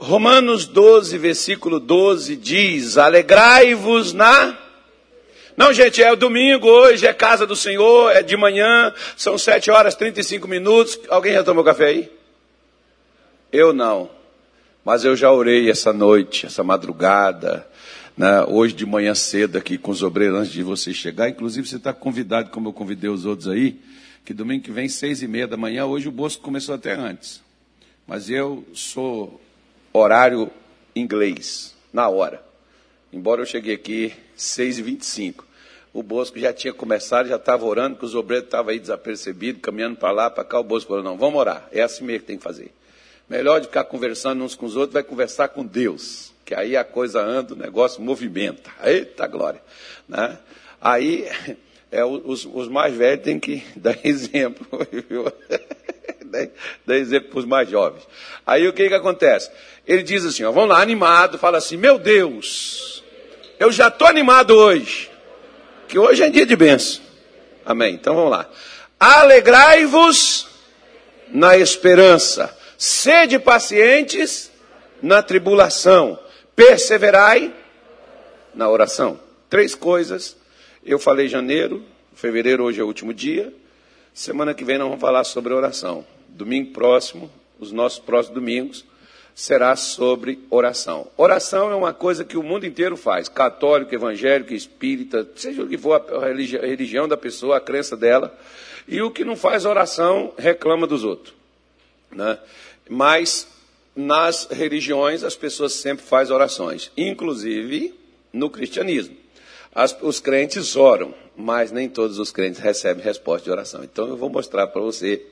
Romanos 12, versículo 12 diz: Alegrai-vos na. Não, gente, é domingo hoje, é casa do Senhor, é de manhã, são 7 horas e 35 minutos. Alguém já tomou café aí? Eu não. Mas eu já orei essa noite, essa madrugada, né, hoje de manhã cedo aqui com os obreiros antes de você chegar. Inclusive, você está convidado, como eu convidei os outros aí, que domingo que vem, seis e meia da manhã, hoje o Bosco começou até antes. Mas eu sou horário inglês, na hora. Embora eu cheguei aqui 6h25. O Bosco já tinha começado, já estava orando, que os obreiros estavam aí desapercebidos, caminhando para lá, para cá. O Bosco falou, não, vamos orar. É assim mesmo que tem que fazer. Melhor de ficar conversando uns com os outros, vai conversar com Deus. Que aí a coisa anda, o negócio movimenta. Eita glória. Né? Aí é, os, os mais velhos têm que dar exemplo. dar exemplo para os mais jovens. Aí o que, que acontece? Ele diz assim, ó, vamos lá, animado, fala assim, meu Deus, eu já estou animado hoje, que hoje é dia de bênção. Amém. Então vamos lá. Alegrai-vos na esperança, sede pacientes na tribulação, perseverai na oração. Três coisas. Eu falei janeiro, fevereiro hoje é o último dia. Semana que vem nós vamos falar sobre oração. Domingo próximo, os nossos próximos domingos, será sobre oração. Oração é uma coisa que o mundo inteiro faz, católico, evangélico, espírita, seja o que for a religião da pessoa, a crença dela, e o que não faz oração reclama dos outros. Né? Mas nas religiões as pessoas sempre fazem orações, inclusive no cristianismo. As, os crentes oram, mas nem todos os crentes recebem resposta de oração. Então eu vou mostrar para você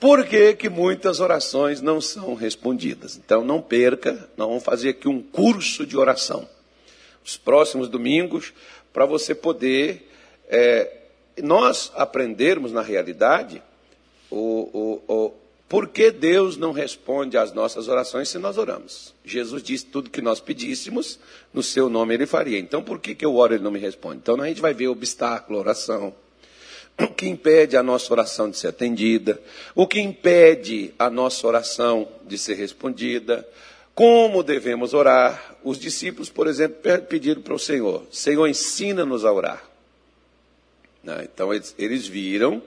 por que, que muitas orações não são respondidas. Então não perca, nós vamos fazer aqui um curso de oração. Os próximos domingos, para você poder, é, nós aprendermos na realidade o, o, o, por que Deus não responde às nossas orações se nós oramos. Jesus disse tudo que nós pedíssemos, no seu nome ele faria. Então por que, que eu oro e ele não me responde? Então a gente vai ver obstáculo, oração o que impede a nossa oração de ser atendida, o que impede a nossa oração de ser respondida, como devemos orar. Os discípulos, por exemplo, pediram para o Senhor: Senhor, ensina-nos a orar. Né? Então eles, eles viram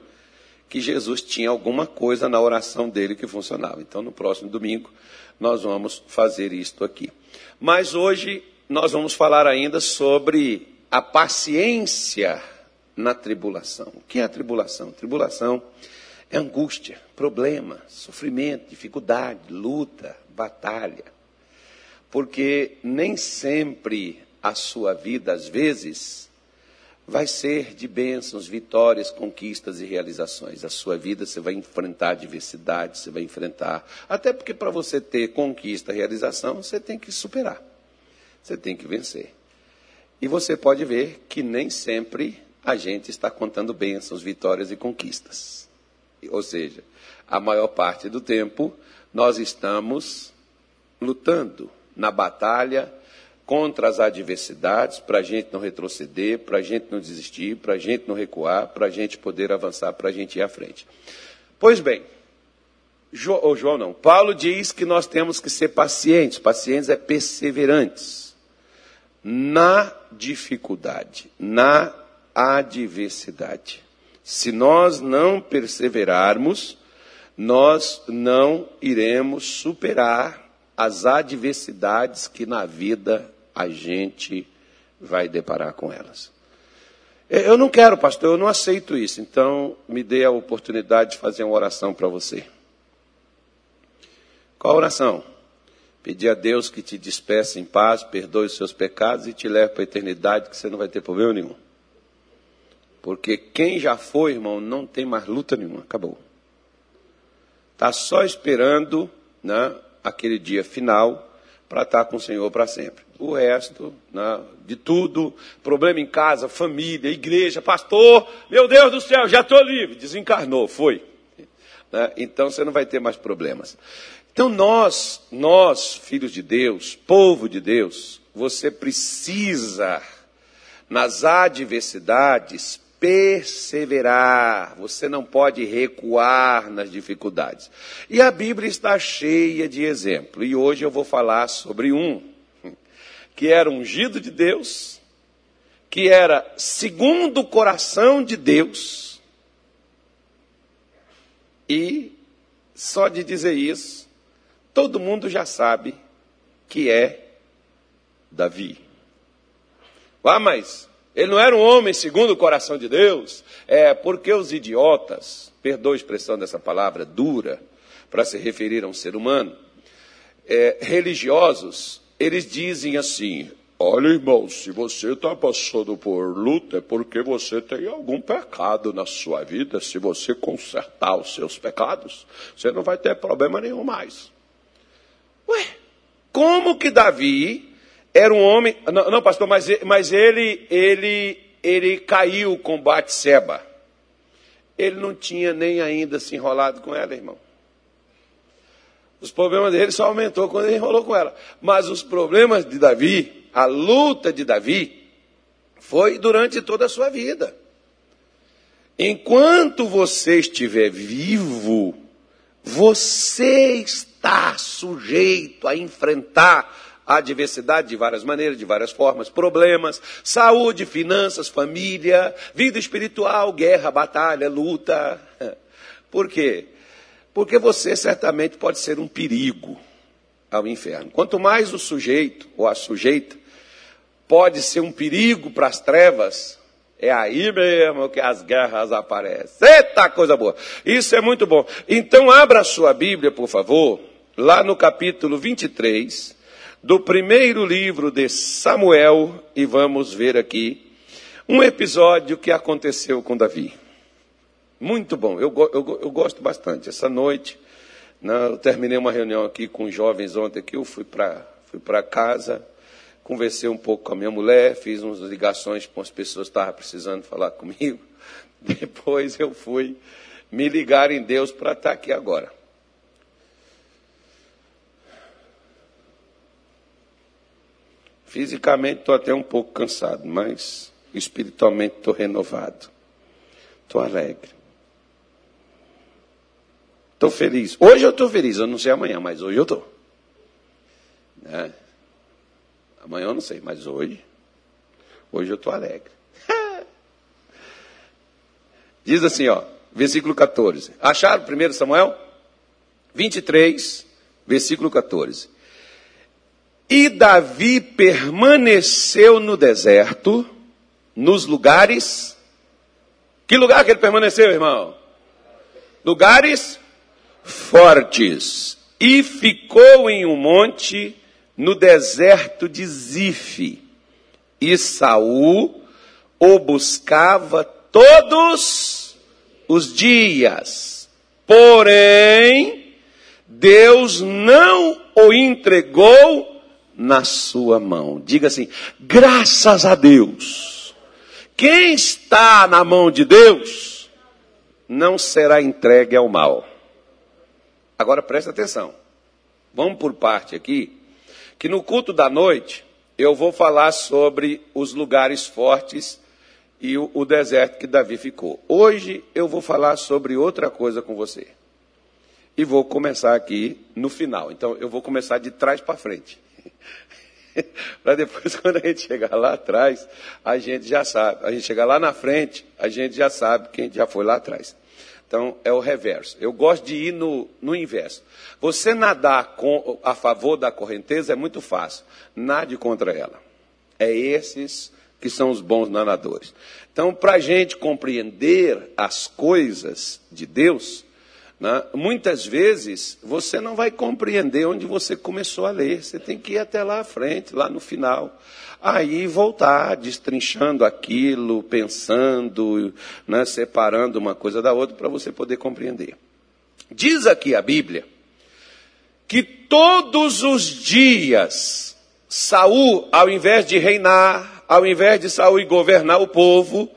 que Jesus tinha alguma coisa na oração dele que funcionava. Então no próximo domingo nós vamos fazer isto aqui. Mas hoje nós vamos falar ainda sobre a paciência na tribulação. O que é a tribulação? Tribulação é angústia, problema, sofrimento, dificuldade, luta, batalha. Porque nem sempre a sua vida, às vezes, vai ser de bênçãos, vitórias, conquistas e realizações. A sua vida você vai enfrentar adversidade, você vai enfrentar. Até porque para você ter conquista, realização, você tem que superar. Você tem que vencer. E você pode ver que nem sempre a gente está contando bênçãos, vitórias e conquistas. Ou seja, a maior parte do tempo nós estamos lutando na batalha contra as adversidades, para a gente não retroceder, para a gente não desistir, para a gente não recuar, para a gente poder avançar, para a gente ir à frente. Pois bem, ou João não, Paulo diz que nós temos que ser pacientes, pacientes é perseverantes na dificuldade, na adversidade. Se nós não perseverarmos, nós não iremos superar as adversidades que na vida a gente vai deparar com elas. Eu não quero, pastor, eu não aceito isso. Então, me dê a oportunidade de fazer uma oração para você. Qual oração? Pedir a Deus que te despeça em paz, perdoe os seus pecados e te leve para a eternidade, que você não vai ter problema nenhum. Porque quem já foi, irmão, não tem mais luta nenhuma, acabou. Está só esperando né, aquele dia final para estar tá com o Senhor para sempre. O resto, né, de tudo, problema em casa, família, igreja, pastor, meu Deus do céu, já estou livre. Desencarnou, foi. Né, então você não vai ter mais problemas. Então nós, nós, filhos de Deus, povo de Deus, você precisa, nas adversidades, perseverar, você não pode recuar nas dificuldades. E a Bíblia está cheia de exemplos, e hoje eu vou falar sobre um, que era ungido de Deus, que era segundo o coração de Deus, e só de dizer isso, todo mundo já sabe que é Davi. Ah, mas ele não era um homem segundo o coração de Deus. É porque os idiotas, perdoa a expressão dessa palavra dura, para se referir a um ser humano, é, religiosos, eles dizem assim: Olha, irmão, se você está passando por luta, é porque você tem algum pecado na sua vida. Se você consertar os seus pecados, você não vai ter problema nenhum mais. Ué, como que Davi era um homem. Não, não pastor, mas, mas ele, ele, ele caiu com Batseba. Ele não tinha nem ainda se enrolado com ela, irmão. Os problemas dele só aumentou quando ele enrolou com ela. Mas os problemas de Davi, a luta de Davi, foi durante toda a sua vida. Enquanto você estiver vivo, você está sujeito a enfrentar a diversidade de várias maneiras, de várias formas, problemas, saúde, finanças, família, vida espiritual, guerra, batalha, luta. Por quê? Porque você certamente pode ser um perigo ao inferno. Quanto mais o sujeito ou a sujeita pode ser um perigo para as trevas, é aí mesmo que as guerras aparecem. Eita coisa boa! Isso é muito bom. Então, abra a sua Bíblia, por favor, lá no capítulo 23 do primeiro livro de Samuel e vamos ver aqui um episódio que aconteceu com Davi. Muito bom, eu, eu, eu gosto bastante. Essa noite, né, eu terminei uma reunião aqui com jovens ontem aqui, eu fui para fui casa, conversei um pouco com a minha mulher, fiz umas ligações com as pessoas que estavam precisando falar comigo. Depois eu fui me ligar em Deus para estar aqui agora. Fisicamente estou até um pouco cansado, mas espiritualmente estou renovado. Estou alegre. Estou feliz. Hoje eu estou feliz, eu não sei amanhã, mas hoje eu estou. Né? Amanhã eu não sei, mas hoje, hoje eu estou alegre. Diz assim, ó, versículo 14. Acharam 1 Samuel? 23, versículo 14. E Davi permaneceu no deserto, nos lugares. Que lugar que ele permaneceu, irmão? Lugares fortes. E ficou em um monte no deserto de Zife. E Saul o buscava todos os dias. Porém, Deus não o entregou na sua mão. Diga assim: graças a Deus. Quem está na mão de Deus não será entregue ao mal. Agora presta atenção. Vamos por parte aqui, que no culto da noite eu vou falar sobre os lugares fortes e o, o deserto que Davi ficou. Hoje eu vou falar sobre outra coisa com você. E vou começar aqui no final. Então eu vou começar de trás para frente. para depois, quando a gente chegar lá atrás, a gente já sabe. A gente chegar lá na frente, a gente já sabe quem já foi lá atrás. Então, é o reverso. Eu gosto de ir no, no inverso. Você nadar com, a favor da correnteza é muito fácil. Nade contra ela. É esses que são os bons nadadores. Então, para a gente compreender as coisas de Deus, né? Muitas vezes você não vai compreender onde você começou a ler. Você tem que ir até lá à frente, lá no final. Aí voltar, destrinchando aquilo, pensando, né? separando uma coisa da outra para você poder compreender. Diz aqui a Bíblia que todos os dias Saul, ao invés de reinar, ao invés de Saul governar o povo,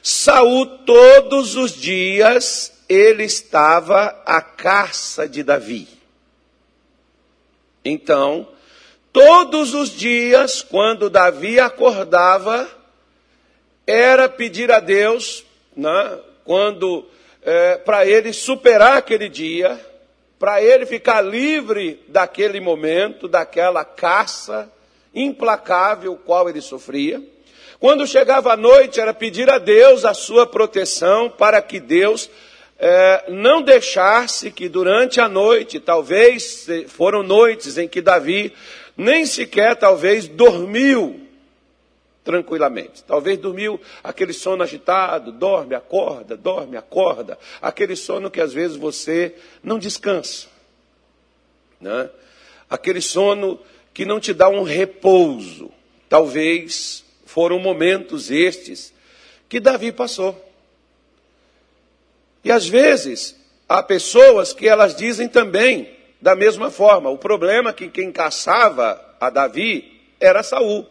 Saul todos os dias ele estava à caça de Davi. Então, todos os dias, quando Davi acordava, era pedir a Deus né, quando é, para ele superar aquele dia, para ele ficar livre daquele momento, daquela caça implacável qual ele sofria. Quando chegava a noite, era pedir a Deus a sua proteção para que Deus é, não deixasse que durante a noite, talvez foram noites em que Davi nem sequer talvez dormiu tranquilamente. Talvez dormiu aquele sono agitado, dorme, acorda, dorme, acorda. Aquele sono que às vezes você não descansa. Né? Aquele sono que não te dá um repouso. Talvez foram momentos estes que Davi passou. E às vezes há pessoas que elas dizem também da mesma forma. O problema é que quem caçava a Davi era Saul.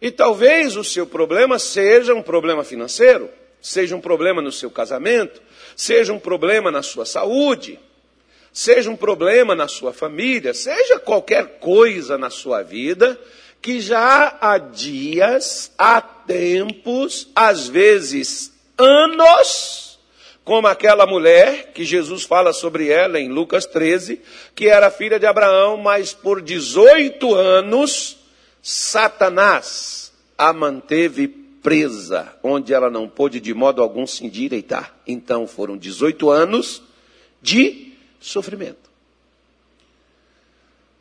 E talvez o seu problema seja um problema financeiro, seja um problema no seu casamento, seja um problema na sua saúde, seja um problema na sua família, seja qualquer coisa na sua vida que já há dias, há tempos, às vezes anos, como aquela mulher que Jesus fala sobre ela em Lucas 13, que era filha de Abraão, mas por 18 anos Satanás a manteve presa, onde ela não pôde de modo algum se endireitar. Então foram 18 anos de sofrimento.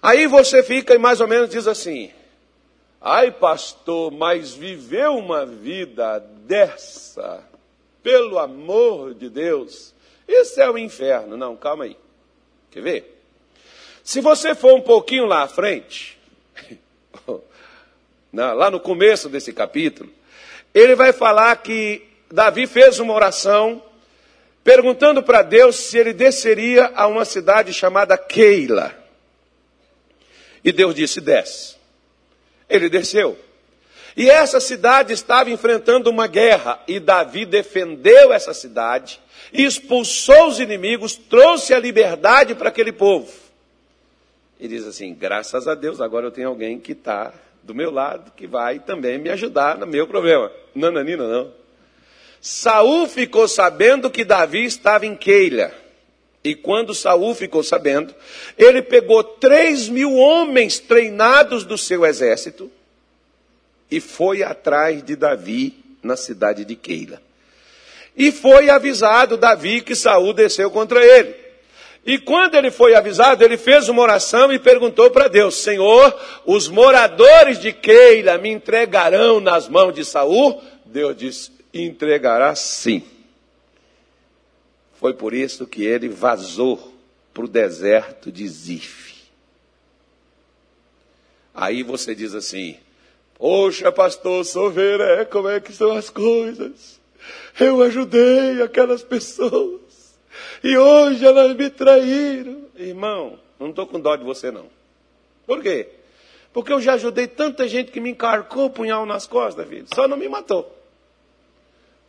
Aí você fica e mais ou menos diz assim: ai, pastor, mas viveu uma vida dessa, pelo amor de Deus, isso é o inferno. Não, calma aí. Quer ver? Se você for um pouquinho lá à frente, lá no começo desse capítulo, ele vai falar que Davi fez uma oração perguntando para Deus se ele desceria a uma cidade chamada Keila. E Deus disse: desce. Ele desceu. E essa cidade estava enfrentando uma guerra, e Davi defendeu essa cidade, expulsou os inimigos, trouxe a liberdade para aquele povo. E diz assim: graças a Deus, agora eu tenho alguém que está do meu lado que vai também me ajudar no meu problema. Nananina, não. Saul ficou sabendo que Davi estava em Keila. E quando Saul ficou sabendo, ele pegou três mil homens treinados do seu exército e foi atrás de Davi na cidade de Keila. E foi avisado Davi que Saul desceu contra ele. E quando ele foi avisado, ele fez uma oração e perguntou para Deus: Senhor, os moradores de Keila me entregarão nas mãos de Saul? Deus disse: entregará sim. Foi por isso que ele vazou para o deserto de Zif. Aí você diz assim: Poxa, pastor, sou veré, como é que são as coisas? Eu ajudei aquelas pessoas. E hoje elas me traíram. Irmão, não estou com dó de você não. Por quê? Porque eu já ajudei tanta gente que me encarcou o punhal nas costas, filho. Só não me matou.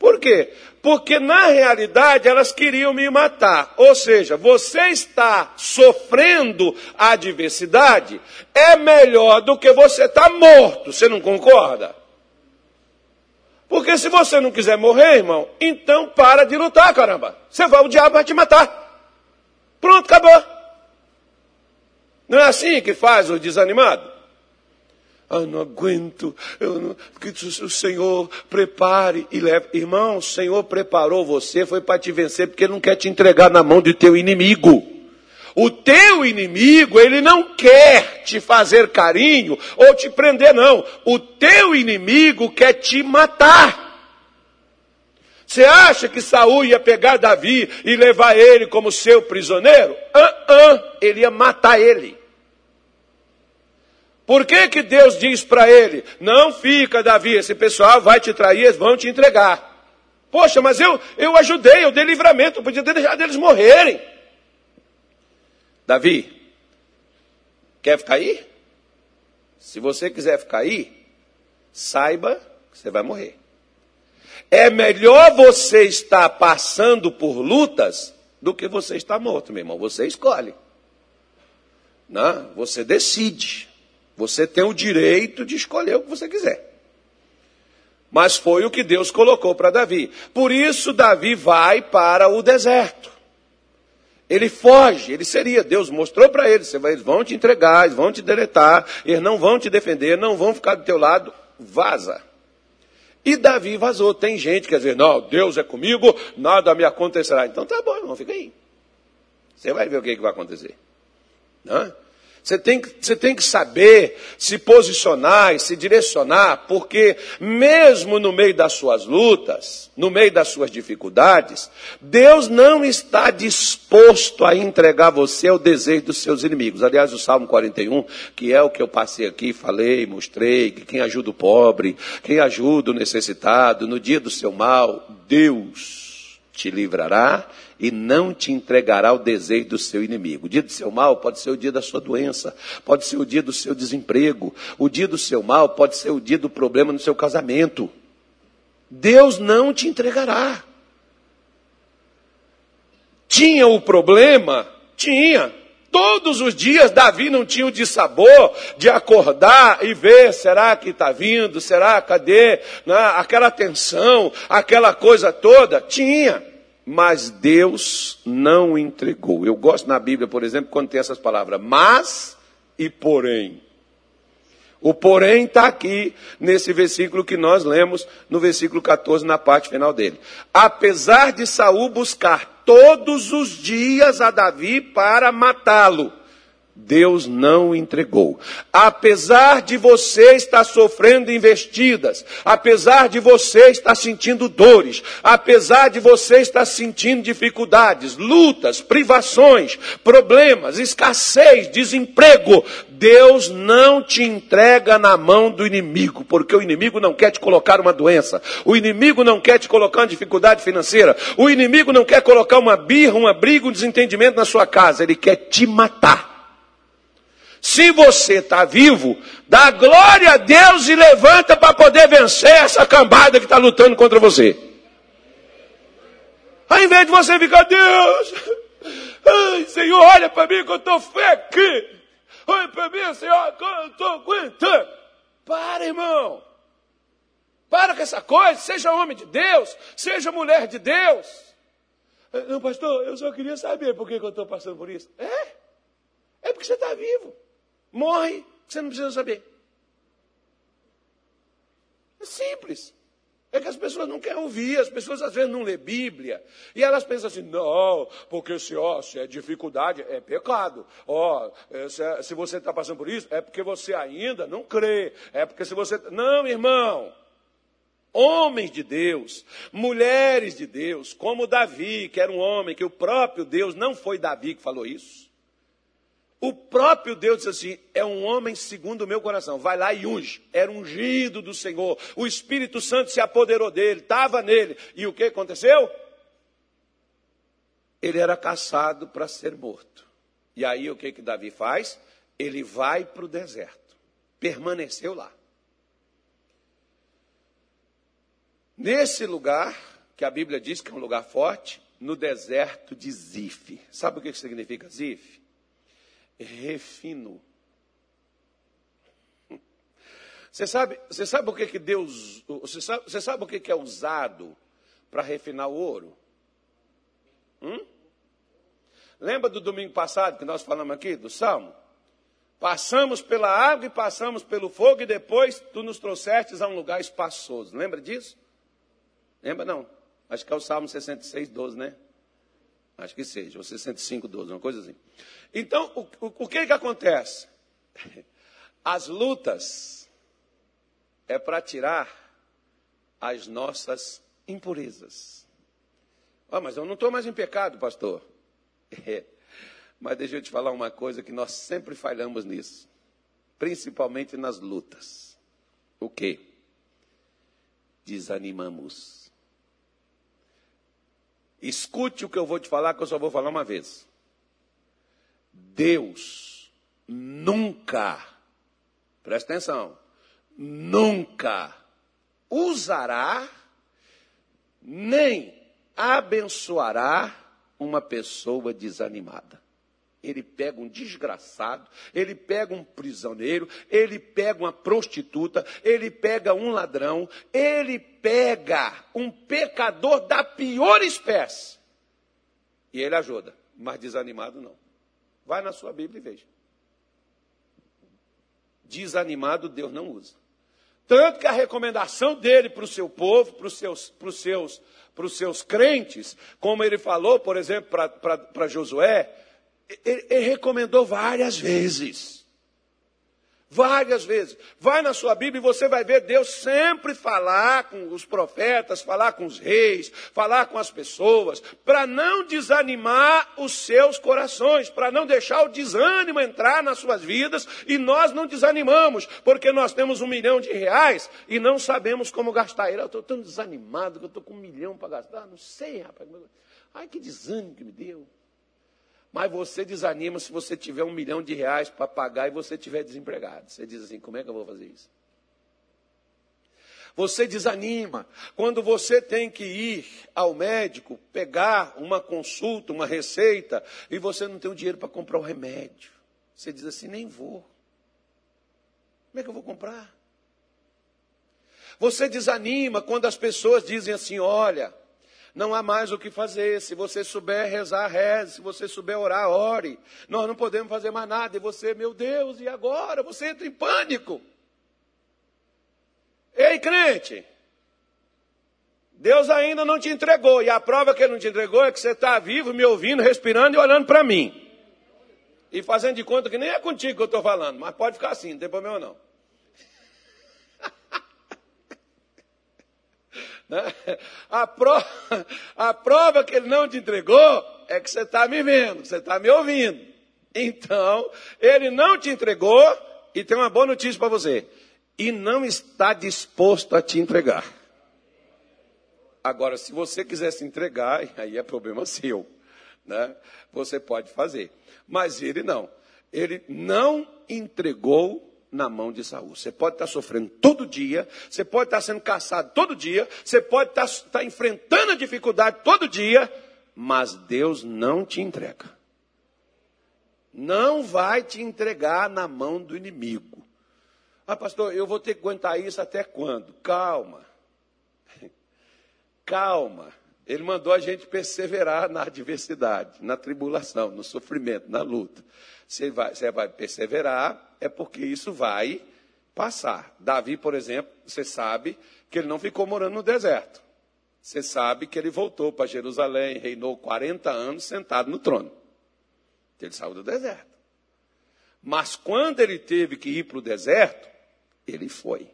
Por quê? Porque na realidade elas queriam me matar. Ou seja, você está sofrendo adversidade, é melhor do que você estar tá morto. Você não concorda? Porque se você não quiser morrer, irmão, então para de lutar, caramba. Você vai, o diabo vai te matar. Pronto, acabou. Não é assim que faz o desanimado? Ah, não aguento. Eu não, que o Senhor prepare e leve. Irmão, o Senhor preparou você, foi para te vencer, porque Ele não quer te entregar na mão de teu inimigo. O teu inimigo, ele não quer te fazer carinho ou te prender, não. O teu inimigo quer te matar. Você acha que Saul ia pegar Davi e levar ele como seu prisioneiro? Ah, ah, ele ia matar ele. Por que, que Deus diz para ele: Não fica, Davi, esse pessoal vai te trair, eles vão te entregar. Poxa, mas eu, eu ajudei, eu dei livramento, podia ter deixado eles morrerem. Davi, quer ficar aí? Se você quiser ficar aí, saiba que você vai morrer. É melhor você estar passando por lutas do que você estar morto, meu irmão. Você escolhe. Não, você decide. Você tem o direito de escolher o que você quiser. mas foi o que Deus colocou para Davi. Por isso, Davi vai para o deserto. Ele foge, ele seria. Deus mostrou para ele: eles vão te entregar, eles vão te deletar, eles não vão te defender, não vão ficar do teu lado, vaza. E Davi vazou. Tem gente que quer dizer: não, Deus é comigo, nada me acontecerá. Então tá bom, irmão, fica aí. Você vai ver o que, que vai acontecer. Não? Você tem, você tem que saber se posicionar e se direcionar, porque mesmo no meio das suas lutas, no meio das suas dificuldades, Deus não está disposto a entregar você ao desejo dos seus inimigos. Aliás, o Salmo 41, que é o que eu passei aqui, falei, mostrei, que quem ajuda o pobre, quem ajuda o necessitado, no dia do seu mal, Deus te livrará e não te entregará o desejo do seu inimigo. O dia do seu mal pode ser o dia da sua doença, pode ser o dia do seu desemprego, o dia do seu mal pode ser o dia do problema no seu casamento. Deus não te entregará. Tinha o problema? Tinha. Todos os dias Davi não tinha o dissabor de acordar e ver, será que está vindo? Será, cadê? Né? Aquela tensão, aquela coisa toda. Tinha mas Deus não entregou. Eu gosto na Bíblia, por exemplo, quando tem essas palavras, mas e porém. O porém está aqui nesse versículo que nós lemos, no versículo 14, na parte final dele. Apesar de Saul buscar todos os dias a Davi para matá-lo, Deus não entregou. Apesar de você estar sofrendo investidas, apesar de você estar sentindo dores, apesar de você estar sentindo dificuldades, lutas, privações, problemas, escassez, desemprego, Deus não te entrega na mão do inimigo, porque o inimigo não quer te colocar uma doença, o inimigo não quer te colocar uma dificuldade financeira, o inimigo não quer colocar uma birra, uma briga, um desentendimento na sua casa, ele quer te matar. Se você está vivo, dá glória a Deus e levanta para poder vencer essa cambada que está lutando contra você. Ao invés de você ficar, Deus, ai, Senhor, olha para mim que eu estou aqui. Olha para mim, Senhor, que eu estou aguentando. Para, irmão. Para com essa coisa, seja homem de Deus, seja mulher de Deus. Não, pastor, eu só queria saber por que, que eu estou passando por isso. É? É porque você está vivo. Morre, você não precisa saber. É simples. É que as pessoas não querem ouvir, as pessoas às vezes não lê Bíblia. E elas pensam assim, não, porque se, ó, se é dificuldade, é pecado. Ó, é, se, é, se você está passando por isso, é porque você ainda não crê. É porque se você. Não, irmão. Homens de Deus, mulheres de Deus, como Davi, que era um homem, que o próprio Deus, não foi Davi que falou isso. O próprio Deus disse assim: é um homem segundo o meu coração. Vai lá e unge. Era ungido do Senhor. O Espírito Santo se apoderou dele, estava nele. E o que aconteceu? Ele era caçado para ser morto. E aí o que que Davi faz? Ele vai para o deserto. Permaneceu lá. Nesse lugar, que a Bíblia diz que é um lugar forte, no deserto de Zif. Sabe o que significa Zif? Refino. Você sabe, você sabe o que, que Deus. Você sabe, você sabe o que, que é usado para refinar o ouro? Hum? Lembra do domingo passado que nós falamos aqui, do Salmo? Passamos pela água e passamos pelo fogo, e depois tu nos trouxestes a um lugar espaçoso. Lembra disso? Lembra não? Acho que é o Salmo 66, 12, né? Acho que seja, ou 65, 12, uma coisa assim. Então, o, o, o que que acontece? As lutas é para tirar as nossas impurezas. Ah, mas eu não estou mais em pecado, pastor. É. Mas deixa eu te falar uma coisa que nós sempre falhamos nisso. Principalmente nas lutas. O quê? Desanimamos. Escute o que eu vou te falar, que eu só vou falar uma vez. Deus nunca, presta atenção, nunca usará nem abençoará uma pessoa desanimada. Ele pega um desgraçado, ele pega um prisioneiro, ele pega uma prostituta, ele pega um ladrão, ele pega um pecador da pior espécie. E ele ajuda, mas desanimado não. Vai na sua Bíblia e veja. Desanimado Deus não usa. Tanto que a recomendação dele para o seu povo, para os seus, para os seus, para os seus crentes, como ele falou, por exemplo, para Josué, ele, ele recomendou várias vezes. Várias vezes. Vai na sua Bíblia e você vai ver Deus sempre falar com os profetas, falar com os reis, falar com as pessoas, para não desanimar os seus corações, para não deixar o desânimo entrar nas suas vidas e nós não desanimamos, porque nós temos um milhão de reais e não sabemos como gastar ele. Eu estou tão desanimado que eu estou com um milhão para gastar. Não sei, rapaz. Ai, que desânimo que me deu. Mas você desanima se você tiver um milhão de reais para pagar e você estiver desempregado. Você diz assim: como é que eu vou fazer isso? Você desanima quando você tem que ir ao médico, pegar uma consulta, uma receita, e você não tem o dinheiro para comprar o remédio. Você diz assim: nem vou. Como é que eu vou comprar? Você desanima quando as pessoas dizem assim: olha, não há mais o que fazer. Se você souber rezar, reze. Se você souber orar, ore. Nós não podemos fazer mais nada. E você, meu Deus, e agora? Você entra em pânico. Ei, crente. Deus ainda não te entregou. E a prova que ele não te entregou é que você está vivo, me ouvindo, respirando e olhando para mim. E fazendo de conta que nem é contigo que eu estou falando. Mas pode ficar assim, não tem problema não. A, prova, a prova que ele não te entregou é que você está me vendo, você está me ouvindo. Então, ele não te entregou e tem uma boa notícia para você. E não está disposto a te entregar. Agora, se você quiser se entregar, aí é problema seu. Né? Você pode fazer. Mas ele não. Ele não entregou na mão de Saul. Você pode estar sofrendo todo dia, você pode estar sendo caçado todo dia, você pode estar, estar enfrentando a dificuldade todo dia, mas Deus não te entrega. Não vai te entregar na mão do inimigo. Ah, pastor, eu vou ter que aguentar isso até quando? Calma. Calma. Ele mandou a gente perseverar na adversidade, na tribulação, no sofrimento, na luta. Você vai, você vai perseverar, é porque isso vai passar. Davi, por exemplo, você sabe que ele não ficou morando no deserto. Você sabe que ele voltou para Jerusalém, reinou 40 anos sentado no trono. Ele saiu do deserto. Mas quando ele teve que ir para o deserto, ele foi.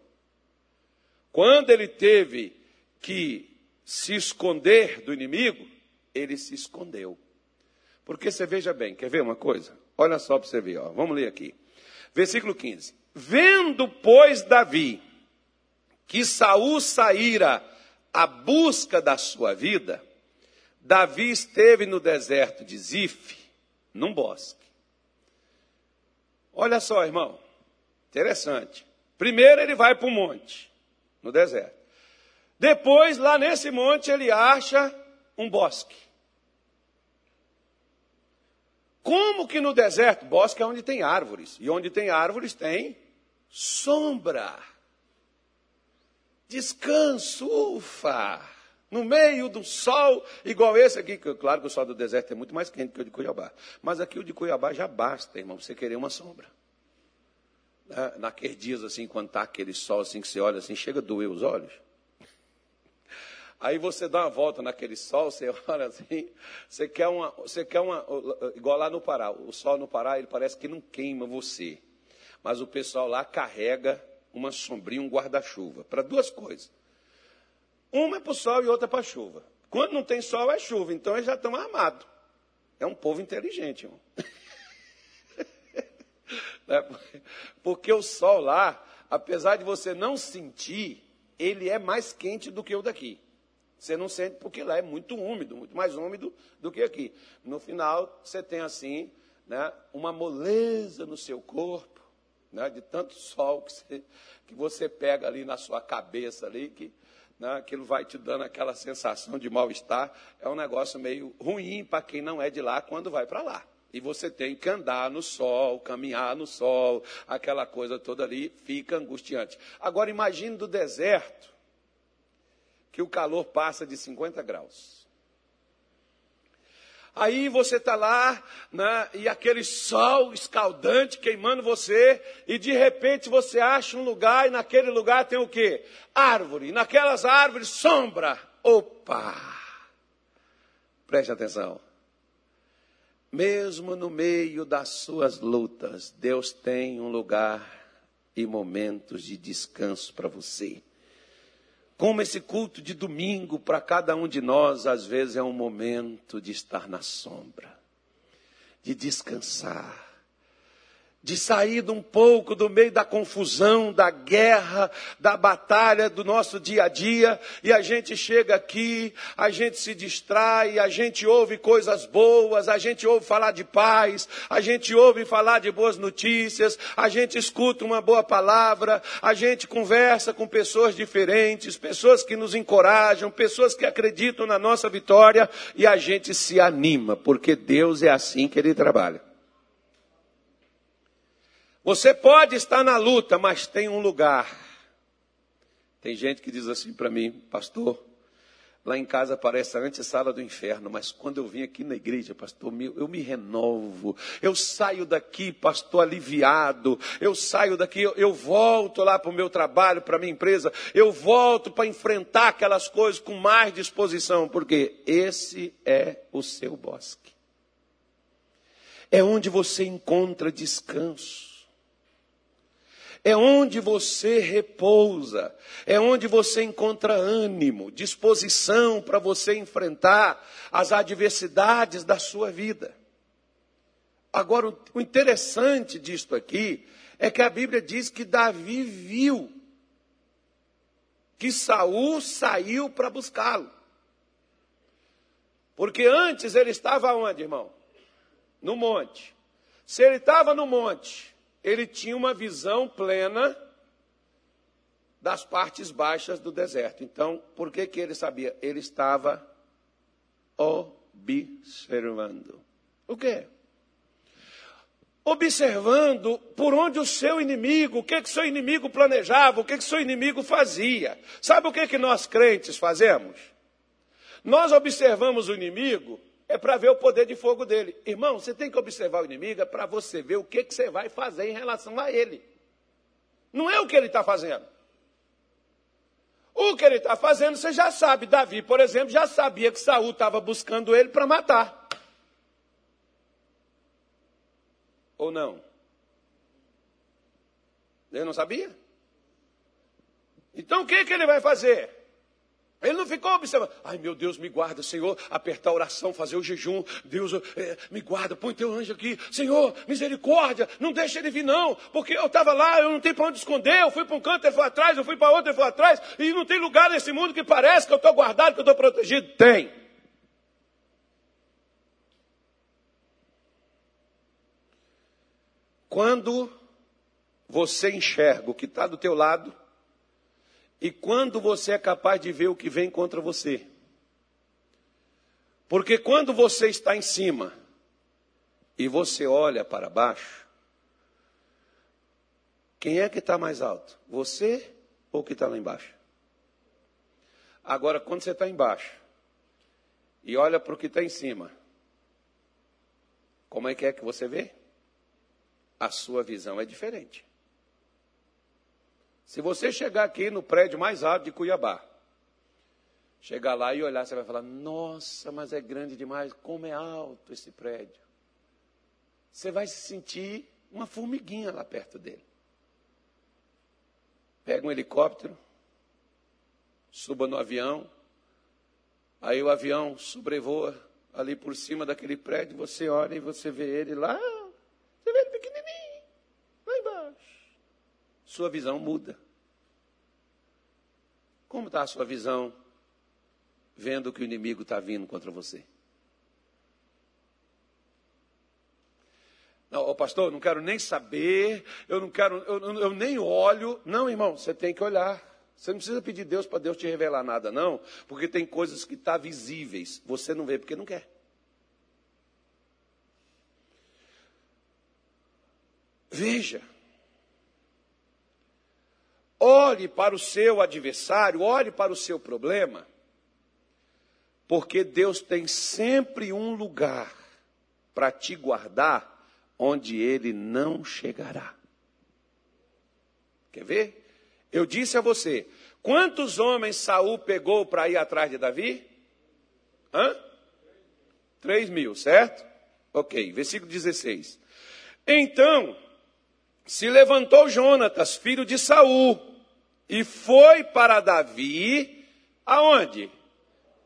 Quando ele teve que se esconder do inimigo, ele se escondeu. Porque você veja bem, quer ver uma coisa? Olha só para você ver, ó. vamos ler aqui. Versículo 15. Vendo, pois, Davi que Saul saíra à busca da sua vida, Davi esteve no deserto de Zif, num bosque. Olha só, irmão, interessante. Primeiro ele vai para o monte, no deserto. Depois, lá nesse monte, ele acha um bosque. Como que no deserto? Bosque é onde tem árvores. E onde tem árvores tem sombra. Descanso, ufa. No meio do sol, igual esse aqui, claro que o sol do deserto é muito mais quente que o de Cuiabá. Mas aqui o de Cuiabá já basta, irmão, você querer uma sombra. Naqueles dias assim, quando está aquele sol assim que você olha assim, chega a doer os olhos. Aí você dá uma volta naquele sol, você olha assim, você quer uma, você quer uma, igual lá no Pará, o sol no Pará, ele parece que não queima você. Mas o pessoal lá carrega uma sombrinha, um guarda-chuva, para duas coisas. Uma é para o sol e outra para a chuva. Quando não tem sol, é chuva, então eles já estão armados. É um povo inteligente, irmão. Né? Porque o sol lá, apesar de você não sentir, ele é mais quente do que o daqui. Você não sente porque lá é muito úmido, muito mais úmido do que aqui. No final, você tem assim, né, uma moleza no seu corpo, né, de tanto sol que você, que você pega ali na sua cabeça ali, que né, aquilo vai te dando aquela sensação de mal-estar. É um negócio meio ruim para quem não é de lá quando vai para lá. E você tem que andar no sol, caminhar no sol, aquela coisa toda ali fica angustiante. Agora imagine do deserto, que o calor passa de 50 graus. Aí você está lá, né, e aquele sol escaldante queimando você, e de repente você acha um lugar, e naquele lugar tem o quê? Árvore. E naquelas árvores, sombra. Opa! Preste atenção. Mesmo no meio das suas lutas, Deus tem um lugar e momentos de descanso para você. Como esse culto de domingo para cada um de nós, às vezes é um momento de estar na sombra, de descansar de sair um pouco do meio da confusão, da guerra, da batalha do nosso dia a dia, e a gente chega aqui, a gente se distrai, a gente ouve coisas boas, a gente ouve falar de paz, a gente ouve falar de boas notícias, a gente escuta uma boa palavra, a gente conversa com pessoas diferentes, pessoas que nos encorajam, pessoas que acreditam na nossa vitória, e a gente se anima, porque Deus é assim que Ele trabalha. Você pode estar na luta, mas tem um lugar. Tem gente que diz assim para mim, pastor, lá em casa parece a antessala do inferno, mas quando eu vim aqui na igreja, pastor, eu me renovo, eu saio daqui, pastor, aliviado, eu saio daqui, eu, eu volto lá para o meu trabalho, para a minha empresa, eu volto para enfrentar aquelas coisas com mais disposição, porque esse é o seu bosque. É onde você encontra descanso é onde você repousa, é onde você encontra ânimo, disposição para você enfrentar as adversidades da sua vida. Agora, o interessante disto aqui é que a Bíblia diz que Davi viu que Saul saiu para buscá-lo. Porque antes ele estava onde, irmão? No monte. Se ele estava no monte, ele tinha uma visão plena das partes baixas do deserto. Então, por que, que ele sabia? Ele estava observando. O quê? Observando por onde o seu inimigo, o que que seu inimigo planejava, o que que seu inimigo fazia. Sabe o que que nós crentes fazemos? Nós observamos o inimigo é para ver o poder de fogo dele. Irmão, você tem que observar o inimigo é para você ver o que, que você vai fazer em relação a ele. Não é o que ele está fazendo. O que ele está fazendo, você já sabe. Davi, por exemplo, já sabia que Saul estava buscando ele para matar. Ou não? Ele não sabia? Então o que, que ele vai fazer? Ele não ficou observando. Ai, meu Deus, me guarda, Senhor. Apertar a oração, fazer o jejum. Deus, é, me guarda, põe teu anjo aqui. Senhor, misericórdia, não deixa ele vir, não. Porque eu estava lá, eu não tenho para onde esconder. Eu fui para um canto, ele foi atrás. Eu fui para outro, ele foi atrás. E não tem lugar nesse mundo que parece que eu estou guardado, que eu estou protegido. Tem. Quando você enxerga o que está do teu lado e quando você é capaz de ver o que vem contra você. Porque quando você está em cima e você olha para baixo, quem é que está mais alto? Você ou que está lá embaixo? Agora, quando você está embaixo e olha para o que está em cima, como é que é que você vê? A sua visão é diferente. Se você chegar aqui no prédio mais alto de Cuiabá, chegar lá e olhar, você vai falar: Nossa, mas é grande demais, como é alto esse prédio. Você vai se sentir uma formiguinha lá perto dele. Pega um helicóptero, suba no avião, aí o avião sobrevoa ali por cima daquele prédio, você olha e você vê ele lá sua visão muda. Como está a sua visão vendo que o inimigo está vindo contra você? Não, oh, pastor, não quero nem saber, eu não quero, eu, eu nem olho. Não, irmão, você tem que olhar. Você não precisa pedir Deus para Deus te revelar nada, não, porque tem coisas que estão tá visíveis, você não vê porque não quer. Veja. Olhe para o seu adversário, olhe para o seu problema, porque Deus tem sempre um lugar para te guardar onde ele não chegará. Quer ver? Eu disse a você, quantos homens Saul pegou para ir atrás de Davi? Hã? Três mil, certo? Ok, versículo 16. Então, se levantou Jonatas, filho de Saul, e foi para Davi, aonde?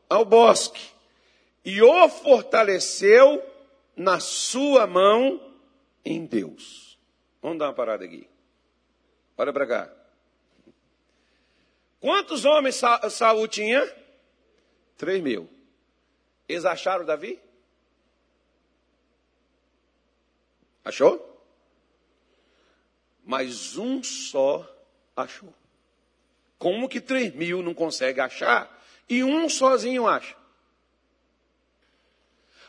Ao bosque, e o fortaleceu na sua mão em Deus. Vamos dar uma parada aqui. Olha para cá. Quantos homens Sa Saul tinha? Três mil. Eles acharam Davi? Achou? Mas um só achou. Como que três mil não consegue achar e um sozinho acha?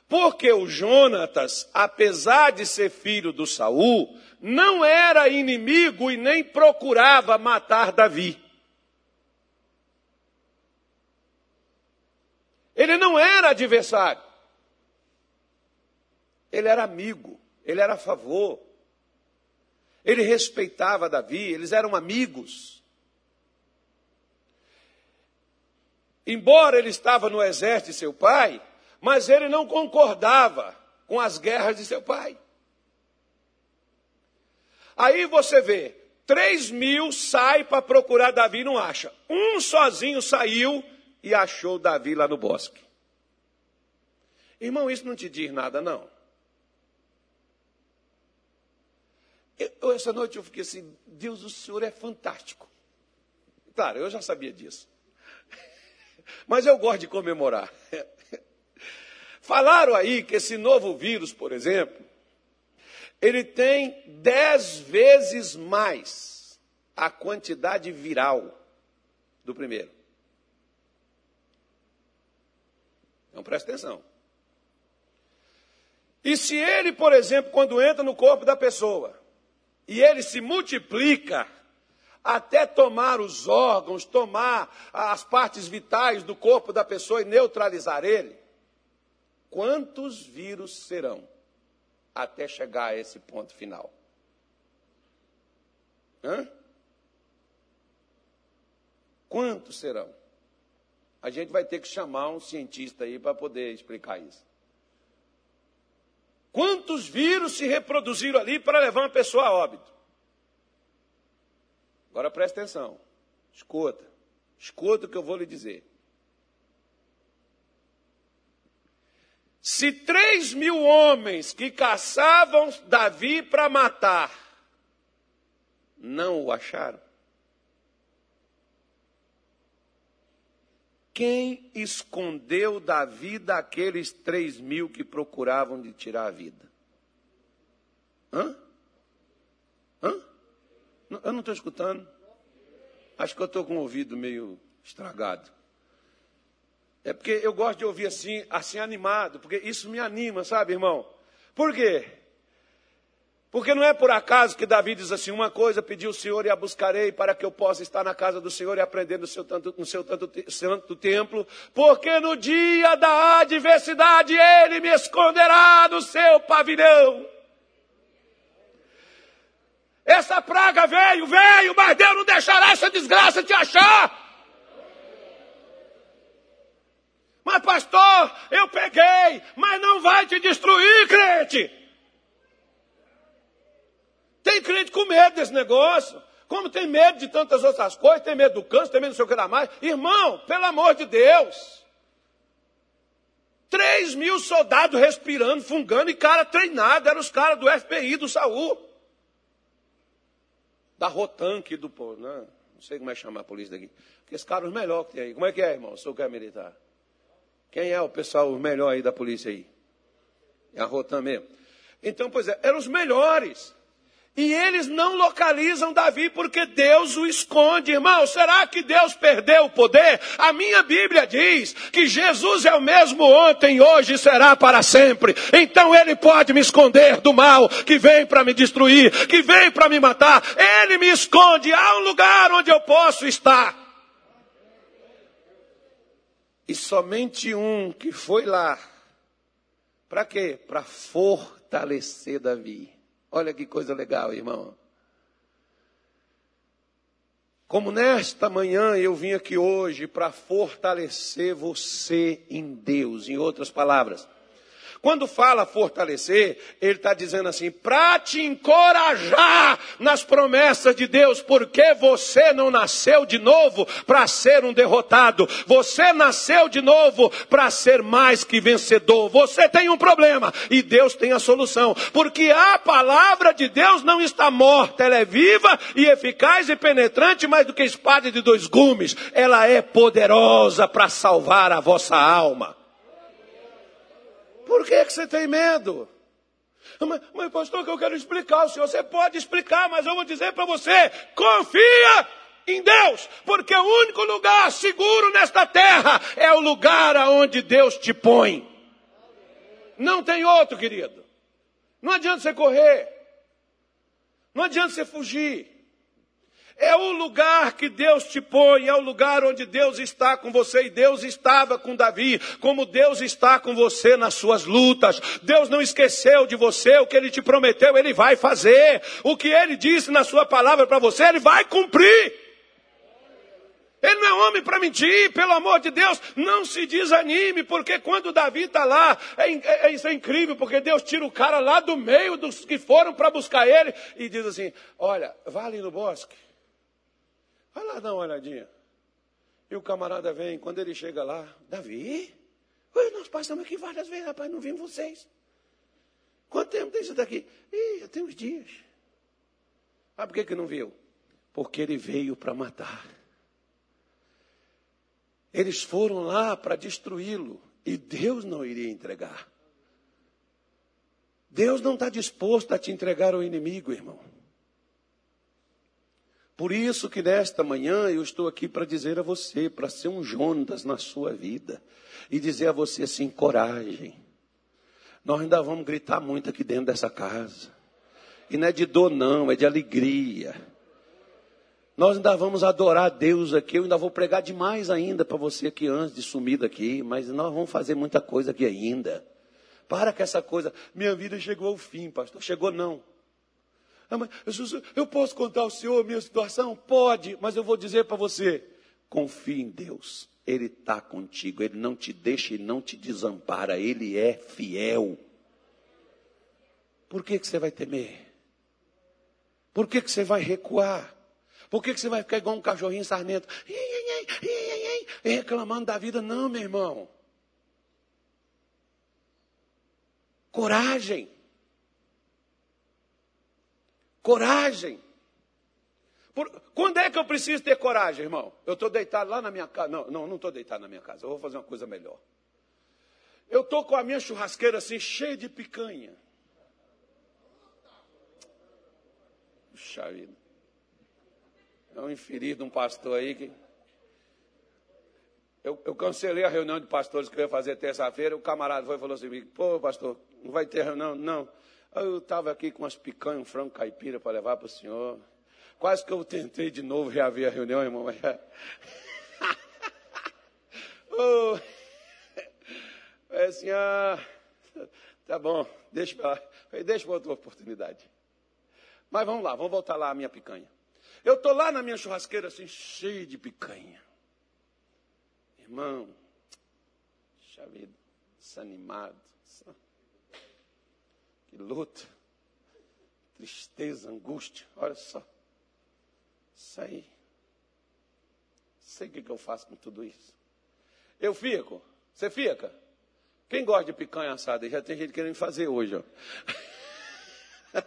Porque o Jonatas, apesar de ser filho do Saul, não era inimigo e nem procurava matar Davi. Ele não era adversário. Ele era amigo, ele era a favor. Ele respeitava Davi, eles eram amigos. Embora ele estava no exército de seu pai, mas ele não concordava com as guerras de seu pai. Aí você vê, três mil sai para procurar Davi e não acha. Um sozinho saiu e achou Davi lá no bosque. Irmão, isso não te diz nada, não. Eu, essa noite eu fiquei assim, Deus, o Senhor é fantástico. Claro, eu já sabia disso. Mas eu gosto de comemorar. Falaram aí que esse novo vírus, por exemplo, ele tem dez vezes mais a quantidade viral do primeiro. Então presta atenção. E se ele, por exemplo, quando entra no corpo da pessoa, e ele se multiplica até tomar os órgãos, tomar as partes vitais do corpo da pessoa e neutralizar ele, quantos vírus serão até chegar a esse ponto final? Hã? Quantos serão? A gente vai ter que chamar um cientista aí para poder explicar isso. Quantos vírus se reproduziram ali para levar uma pessoa a óbito? Agora preste atenção. Escuta. Escuta o que eu vou lhe dizer. Se três mil homens que caçavam Davi para matar não o acharam, quem escondeu Davi daqueles três mil que procuravam de tirar a vida? Hã? Hã? Eu não estou escutando. Acho que eu estou com o ouvido meio estragado. É porque eu gosto de ouvir assim, assim animado, porque isso me anima, sabe, irmão? Por quê? Porque não é por acaso que Davi diz assim: uma coisa pediu o Senhor e a buscarei para que eu possa estar na casa do Senhor e aprender no seu, tanto, no seu tanto, santo templo, porque no dia da adversidade ele me esconderá no seu pavilhão. Essa praga veio, veio, mas Deus não deixará essa desgraça te achar. Mas pastor, eu peguei, mas não vai te destruir, crente. Tem crente com medo desse negócio. Como tem medo de tantas outras coisas, tem medo do câncer, tem medo do seu que mais. Irmão, pelo amor de Deus. Três mil soldados respirando, fungando e cara treinado. Eram os caras do FBI, do Saul. Da Rotan aqui do povo. Né? não sei como é chamar a polícia daqui. Porque esse cara é os melhores que tem aí. Como é que é, irmão? Sou que é militar. Quem é o pessoal, o melhor aí da polícia aí? É a Rotan mesmo. Então, pois é, eram os melhores. E eles não localizam Davi porque Deus o esconde, irmão. Será que Deus perdeu o poder? A minha Bíblia diz que Jesus é o mesmo ontem, hoje e será para sempre. Então ele pode me esconder do mal que vem para me destruir, que vem para me matar. Ele me esconde. Há um lugar onde eu posso estar. E somente um que foi lá. Para quê? Para fortalecer Davi. Olha que coisa legal, irmão. Como nesta manhã eu vim aqui hoje para fortalecer você em Deus, em outras palavras, quando fala fortalecer, ele está dizendo assim, para te encorajar nas promessas de Deus, porque você não nasceu de novo para ser um derrotado, você nasceu de novo para ser mais que vencedor. Você tem um problema e Deus tem a solução, porque a palavra de Deus não está morta, ela é viva e eficaz e penetrante mais do que espada de dois gumes, ela é poderosa para salvar a vossa alma. Por que, que você tem medo? Mas, mas, pastor, que eu quero explicar ao senhor. Você pode explicar, mas eu vou dizer para você: confia em Deus, porque o único lugar seguro nesta terra é o lugar aonde Deus te põe. Não tem outro, querido. Não adianta você correr. Não adianta você fugir. É o lugar que Deus te põe, é o lugar onde Deus está com você. E Deus estava com Davi, como Deus está com você nas suas lutas. Deus não esqueceu de você, o que ele te prometeu, ele vai fazer. O que ele disse na sua palavra para você, ele vai cumprir. Ele não é homem para mentir, pelo amor de Deus, não se desanime, porque quando Davi está lá, é, é, isso é incrível, porque Deus tira o cara lá do meio dos que foram para buscar ele e diz assim: Olha, vá ali no bosque, Vai lá dar uma olhadinha. E o camarada vem, quando ele chega lá, Davi, Oi, nós passamos aqui várias vezes, rapaz, não vimos vocês. Quanto tempo tem isso daqui? Ih, tem uns dias. Ah, por que, que não viu? Porque ele veio para matar. Eles foram lá para destruí-lo e Deus não iria entregar. Deus não está disposto a te entregar ao inimigo, irmão. Por isso que nesta manhã eu estou aqui para dizer a você, para ser um Jonas na sua vida, e dizer a você assim: coragem. Nós ainda vamos gritar muito aqui dentro dessa casa. E não é de dor, não, é de alegria. Nós ainda vamos adorar a Deus aqui. Eu ainda vou pregar demais ainda para você aqui antes de sumir daqui. Mas nós vamos fazer muita coisa aqui ainda. Para com essa coisa. Minha vida chegou ao fim, pastor. Chegou não. Ah, eu posso contar ao Senhor minha situação? Pode, mas eu vou dizer para você: confie em Deus. Ele está contigo, Ele não te deixa e não te desampara, Ele é fiel. Por que, que você vai temer? Por que, que você vai recuar? Por que, que você vai ficar igual um cachorrinho sarnento? Reclamando da vida? Não, meu irmão. Coragem. Coragem. Por, quando é que eu preciso ter coragem, irmão? Eu estou deitado lá na minha casa. Não, não, não estou deitado na minha casa. Eu vou fazer uma coisa melhor. Eu estou com a minha churrasqueira assim, cheia de picanha. Puxa vida. É um infeliz um pastor aí que. Eu, eu, cancelei a reunião de pastores que eu ia fazer terça-feira. O camarada foi e falou assim: pô, pastor, não vai ter reunião? Não. Eu estava aqui com umas picanhas, um frango caipira para levar para o senhor. Quase que eu tentei de novo reaver a reunião, irmão. Oh. É assim, ah, tá bom, deixa para outra oportunidade. Mas vamos lá, vamos voltar lá à minha picanha. Eu estou lá na minha churrasqueira, assim, cheio de picanha. Irmão, vida, desanimado que luta, tristeza, angústia. Olha só. Isso aí. Sei o que, eu faço com tudo isso. Eu fico. Você fica? Quem gosta de picanha assada? Já tem gente querendo fazer hoje. Ó.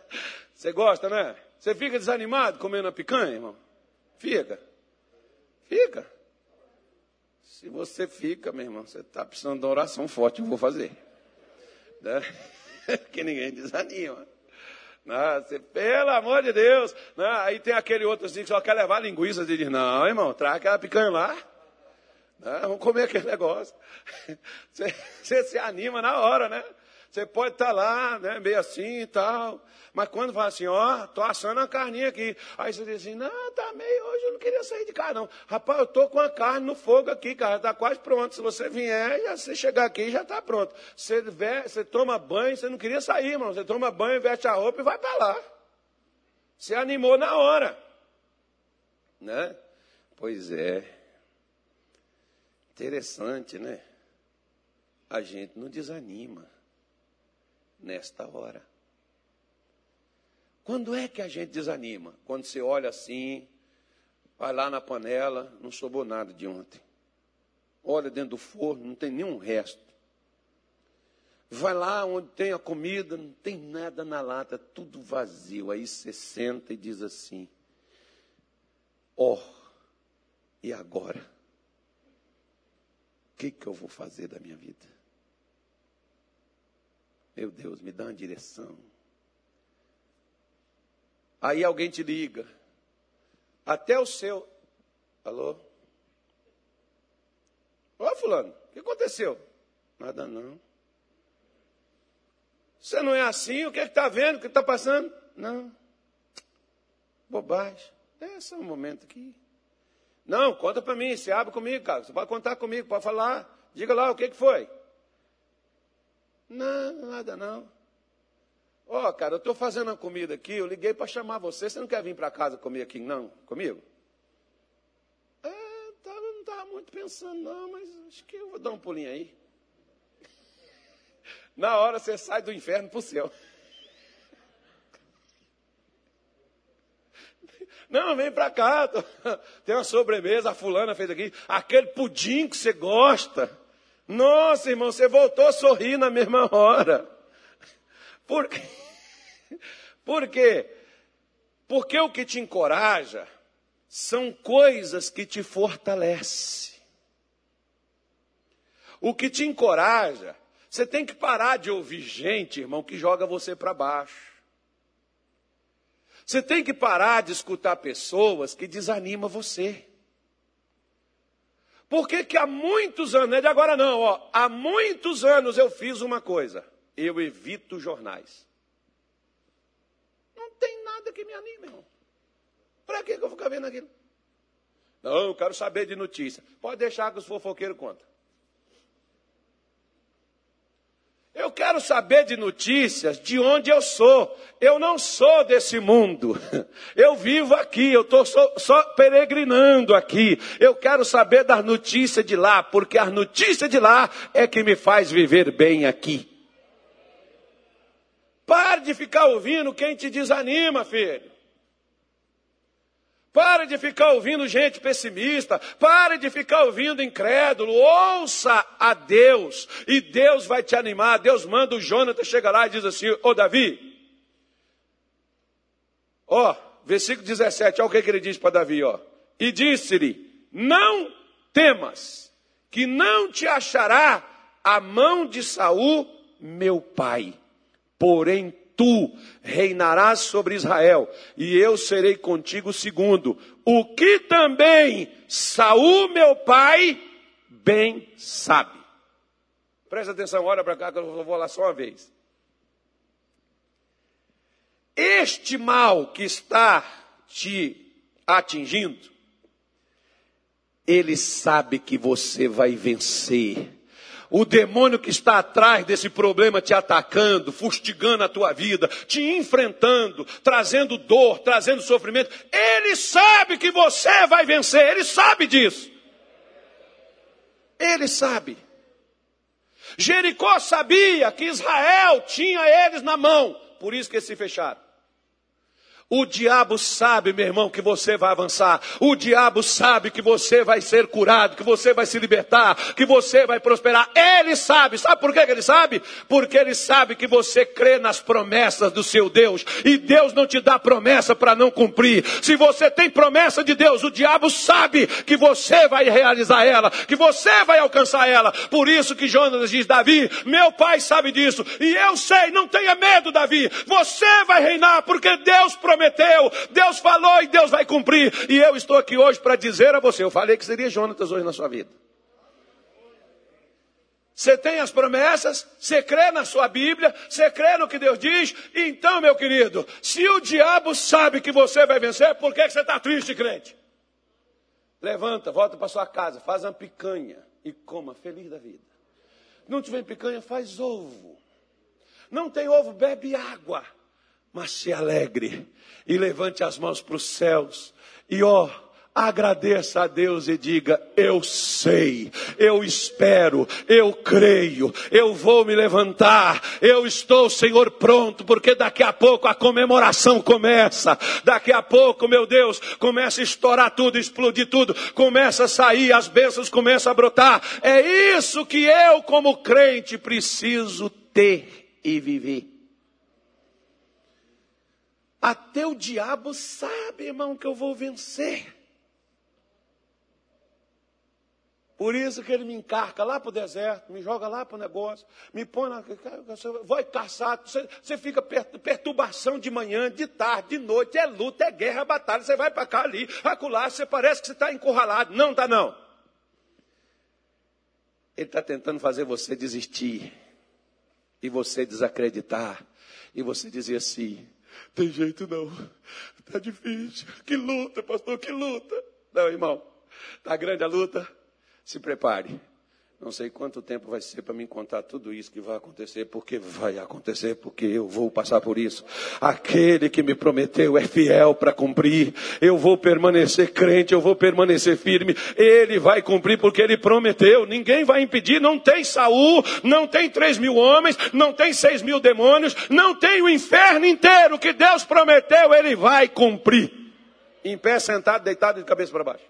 Você gosta, né? Você fica desanimado comendo a picanha, irmão? Fica. Fica. Se você fica, meu irmão, você está precisando de uma oração forte, eu vou fazer. Né? que ninguém desanima. Pelo amor de Deus. Né? Aí tem aquele outro assim que só quer levar linguiça. Você diz, não, irmão, traz aquela picanha lá. Né? Vamos comer aquele negócio. Você, você se anima na hora, né? Você pode estar tá lá, né, meio assim e tal. Mas quando fala assim, ó, oh, tô assando a carninha aqui. Aí você diz assim, não, tá meio hoje, eu não queria sair de casa, não. Rapaz, eu tô com a carne no fogo aqui, cara, tá quase pronto. Se você vier, já, você chegar aqui, já tá pronto. Você, você toma banho, você não queria sair, irmão. Você toma banho, veste a roupa e vai para lá. Você animou na hora. Né? Pois é. Interessante, né? A gente não desanima nesta hora. Quando é que a gente desanima? Quando você olha assim, vai lá na panela, não sobrou nada de ontem. Olha dentro do forno, não tem nenhum resto. Vai lá onde tem a comida, não tem nada na lata, tudo vazio. Aí você senta e diz assim: Ó, oh, e agora? O que, que eu vou fazer da minha vida? Meu Deus, me dá uma direção. Aí alguém te liga. Até o seu. Alô? Ô, Fulano, o que aconteceu? Nada não. Você não é assim? O que é está vendo? O que está passando? Não. Bobagem. É só um momento aqui. Não, conta para mim, se abre comigo, cara. Você pode contar comigo, pode falar. Diga lá o que, que foi. Não, nada não. Ó, oh, cara, eu estou fazendo uma comida aqui, eu liguei para chamar você. Você não quer vir para casa comer aqui, não? Comigo? É, tava, não estava muito pensando, não, mas acho que eu vou dar um pulinho aí. Na hora você sai do inferno para o céu. Não, vem para cá. Tem uma sobremesa, a fulana fez aqui. Aquele pudim que você gosta. Nossa, irmão, você voltou a sorrir na mesma hora. Por quê? Por quê? Porque o que te encoraja são coisas que te fortalecem. O que te encoraja, você tem que parar de ouvir gente, irmão, que joga você para baixo. Você tem que parar de escutar pessoas que desanimam você. Porque que há muitos anos, não é de agora não, ó, há muitos anos eu fiz uma coisa. Eu evito jornais. Não tem nada que me anime, irmão. Para que eu vou ficar vendo aquilo? Não, eu quero saber de notícia. Pode deixar que os fofoqueiros contam. Eu quero saber de notícias de onde eu sou. Eu não sou desse mundo. Eu vivo aqui, eu estou só, só, peregrinando aqui. Eu quero saber das notícias de lá, porque as notícias de lá é que me faz viver bem aqui. Pare de ficar ouvindo quem te desanima, filho. Pare de ficar ouvindo gente pessimista. Pare de ficar ouvindo incrédulo. Ouça a Deus. E Deus vai te animar. Deus manda o Jonathan chegar lá e diz assim: Ô Davi. Ó, versículo 17. Olha o que, que ele diz para Davi. Ó. E disse-lhe: Não temas, que não te achará a mão de Saul, meu pai. Porém, tu reinarás sobre Israel, e eu serei contigo segundo, o que também Saul, meu pai, bem sabe. Presta atenção, olha para cá que eu vou lá só uma vez. Este mal que está te atingindo, ele sabe que você vai vencer o demônio que está atrás desse problema te atacando, fustigando a tua vida, te enfrentando, trazendo dor, trazendo sofrimento, ele sabe que você vai vencer, ele sabe disso. Ele sabe. Jericó sabia que Israel tinha eles na mão, por isso que eles se fecharam. O diabo sabe, meu irmão, que você vai avançar. O diabo sabe que você vai ser curado, que você vai se libertar, que você vai prosperar. Ele sabe. Sabe por que ele sabe? Porque ele sabe que você crê nas promessas do seu Deus. E Deus não te dá promessa para não cumprir. Se você tem promessa de Deus, o diabo sabe que você vai realizar ela, que você vai alcançar ela. Por isso que Jonas diz: Davi, meu pai sabe disso. E eu sei, não tenha medo, Davi. Você vai reinar, porque Deus prometeu prometeu, Deus falou e Deus vai cumprir. E eu estou aqui hoje para dizer a você: eu falei que seria Jonatas hoje na sua vida. Você tem as promessas, você crê na sua Bíblia, você crê no que Deus diz. Então, meu querido, se o diabo sabe que você vai vencer, por que você está triste, crente? Levanta, volta para sua casa, faz uma picanha e coma feliz da vida. Não tiver picanha, faz ovo. Não tem ovo, bebe água mas se alegre e levante as mãos para os céus e ó, agradeça a Deus e diga: Eu sei, eu espero, eu creio, eu vou me levantar, eu estou, Senhor, pronto, porque daqui a pouco a comemoração começa, daqui a pouco, meu Deus, começa a estourar tudo, explodir tudo, começa a sair, as bênçãos começam a brotar. É isso que eu, como crente, preciso ter e viver. Até o diabo sabe, irmão, que eu vou vencer. Por isso que ele me encarca lá para o deserto, me joga lá para o negócio, me põe na. Vai caçar, você, fica perturbação de manhã, de tarde, de noite, é luta, é guerra, é batalha. Você vai para cá ali, acolá, você parece que você está encurralado. Não está não. Ele está tentando fazer você desistir, e você desacreditar, e você dizer assim: tem jeito não. Tá difícil. Que luta, pastor, que luta. Não, irmão. Tá grande a luta. Se prepare. Não sei quanto tempo vai ser para me contar tudo isso que vai acontecer, porque vai acontecer, porque eu vou passar por isso. Aquele que me prometeu é fiel para cumprir. Eu vou permanecer crente, eu vou permanecer firme. Ele vai cumprir porque ele prometeu. Ninguém vai impedir. Não tem Saul, não tem três mil homens, não tem seis mil demônios, não tem o inferno inteiro que Deus prometeu. Ele vai cumprir. Em pé, sentado, deitado de cabeça para baixo.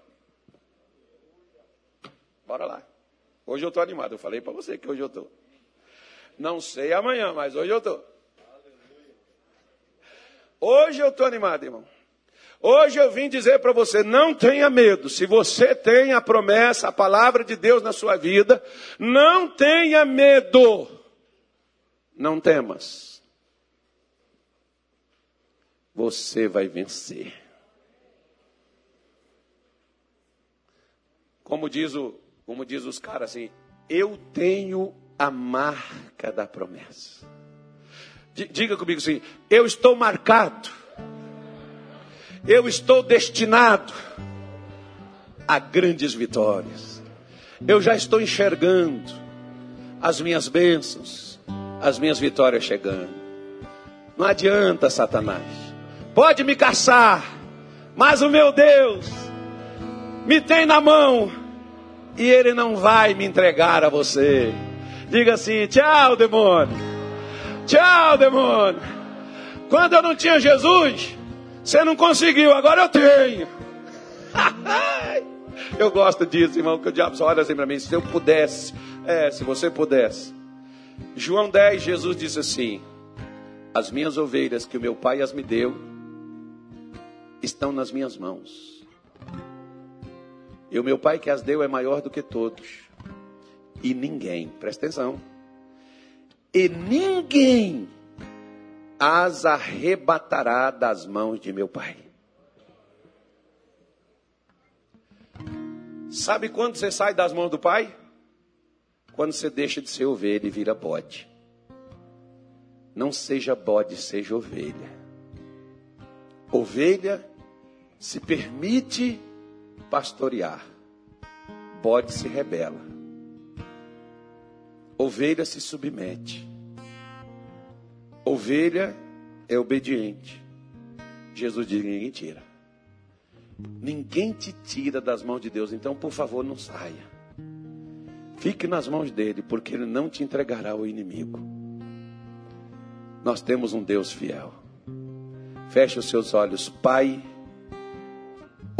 Bora lá. Hoje eu estou animado. Eu falei para você que hoje eu estou. Não sei amanhã, mas hoje eu estou. Hoje eu estou animado, irmão. Hoje eu vim dizer para você: não tenha medo. Se você tem a promessa, a palavra de Deus na sua vida, não tenha medo. Não temas. Você vai vencer. Como diz o como diz os caras assim, eu tenho a marca da promessa. Diga comigo assim, eu estou marcado, eu estou destinado a grandes vitórias. Eu já estou enxergando as minhas bênçãos, as minhas vitórias chegando. Não adianta, Satanás. Pode me caçar, mas o meu Deus me tem na mão e ele não vai me entregar a você. Diga assim: tchau, demônio. Tchau, demônio. Quando eu não tinha Jesus, você não conseguiu, agora eu tenho. eu gosto disso, irmão, que o diabo só olha assim para mim. Se eu pudesse, é, se você pudesse. João 10, Jesus disse assim: As minhas ovelhas que o meu pai as me deu, estão nas minhas mãos. E o meu Pai que as deu é maior do que todos. E ninguém, presta atenção, e ninguém as arrebatará das mãos de meu Pai. Sabe quando você sai das mãos do Pai? Quando você deixa de ser ovelha e vira bode. Não seja bode, seja ovelha. Ovelha se permite pastorear. Bode se rebela. Ovelha se submete. Ovelha é obediente. Jesus diz: ninguém tira. Ninguém te tira das mãos de Deus, então por favor não saia. Fique nas mãos dele, porque ele não te entregará ao inimigo. Nós temos um Deus fiel. Feche os seus olhos, Pai.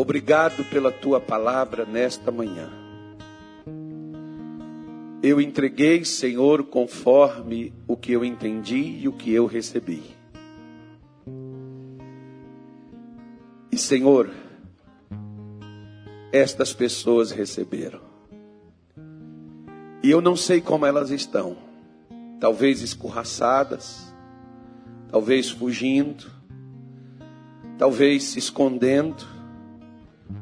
Obrigado pela tua palavra nesta manhã. Eu entreguei, Senhor, conforme o que eu entendi e o que eu recebi. E, Senhor, estas pessoas receberam. E eu não sei como elas estão. Talvez escorraçadas, talvez fugindo, talvez se escondendo,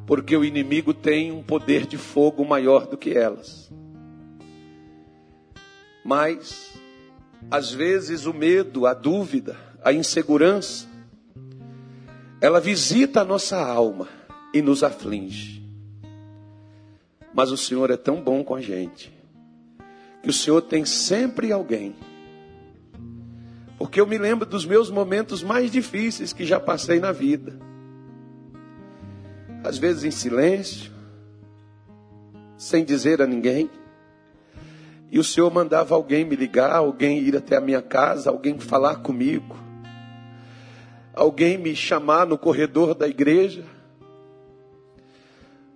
porque o inimigo tem um poder de fogo maior do que elas. Mas, às vezes, o medo, a dúvida, a insegurança, ela visita a nossa alma e nos aflige. Mas o Senhor é tão bom com a gente, que o Senhor tem sempre alguém. Porque eu me lembro dos meus momentos mais difíceis que já passei na vida. Às vezes em silêncio, sem dizer a ninguém. E o Senhor mandava alguém me ligar, alguém ir até a minha casa, alguém falar comigo, alguém me chamar no corredor da igreja.